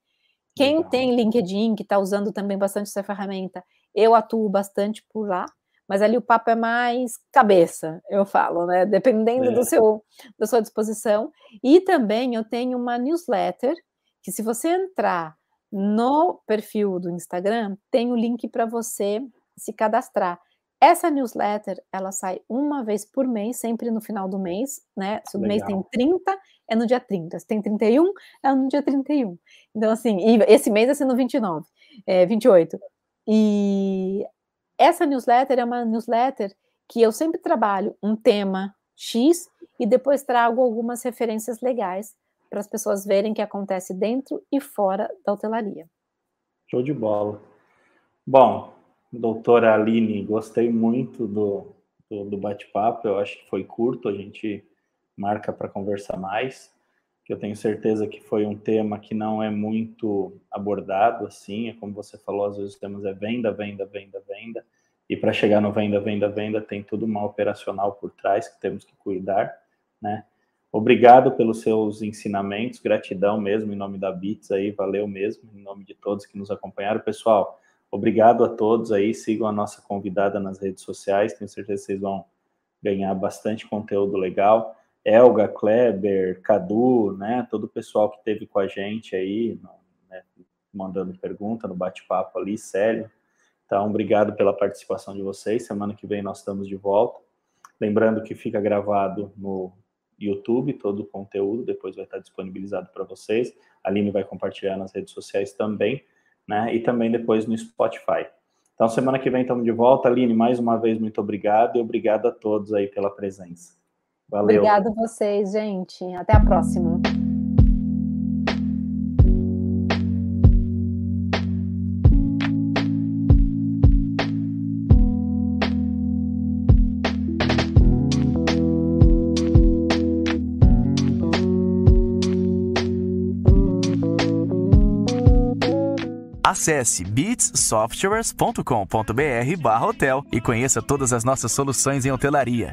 Quem Legal. tem LinkedIn, que está usando também bastante essa ferramenta, eu atuo bastante por lá, mas ali o papo é mais cabeça, eu falo, né? Dependendo é. do seu, da sua disposição. E também eu tenho uma newsletter que, se você entrar no perfil do Instagram, tem o link para você se cadastrar. Essa newsletter, ela sai uma vez por mês, sempre no final do mês, né? Se o Legal. mês tem 30, é no dia 30. Se tem 31, é no dia 31. Então, assim, esse mês é sendo 29, é, 28. E essa newsletter é uma newsletter que eu sempre trabalho um tema X e depois trago algumas referências legais para as pessoas verem o que acontece dentro e fora da hotelaria. Show de bola. Bom, doutora Aline, gostei muito do, do, do bate-papo. Eu acho que foi curto, a gente marca para conversar mais. Que eu tenho certeza que foi um tema que não é muito abordado assim. É como você falou, às vezes temos é venda, venda, venda, venda. E para chegar no venda, venda, venda, tem tudo uma operacional por trás que temos que cuidar, né? Obrigado pelos seus ensinamentos, gratidão mesmo em nome da Bits aí, valeu mesmo, em nome de todos que nos acompanharam. Pessoal, Obrigado a todos aí, sigam a nossa convidada nas redes sociais, tenho certeza que vocês vão ganhar bastante conteúdo legal. Elga, Kleber, Cadu, né, todo o pessoal que esteve com a gente aí, né, mandando pergunta no bate-papo ali, Célio. Então, obrigado pela participação de vocês. Semana que vem nós estamos de volta. Lembrando que fica gravado no YouTube todo o conteúdo, depois vai estar disponibilizado para vocês. A Aline vai compartilhar nas redes sociais também né? E também depois no Spotify. Então, semana que vem estamos de volta. Aline, mais uma vez, muito obrigado e obrigado a todos aí pela presença. Valeu. Obrigado a vocês, gente. Até a próxima. Acesse beatssoftwares.com.br/hotel e conheça todas as nossas soluções em hotelaria.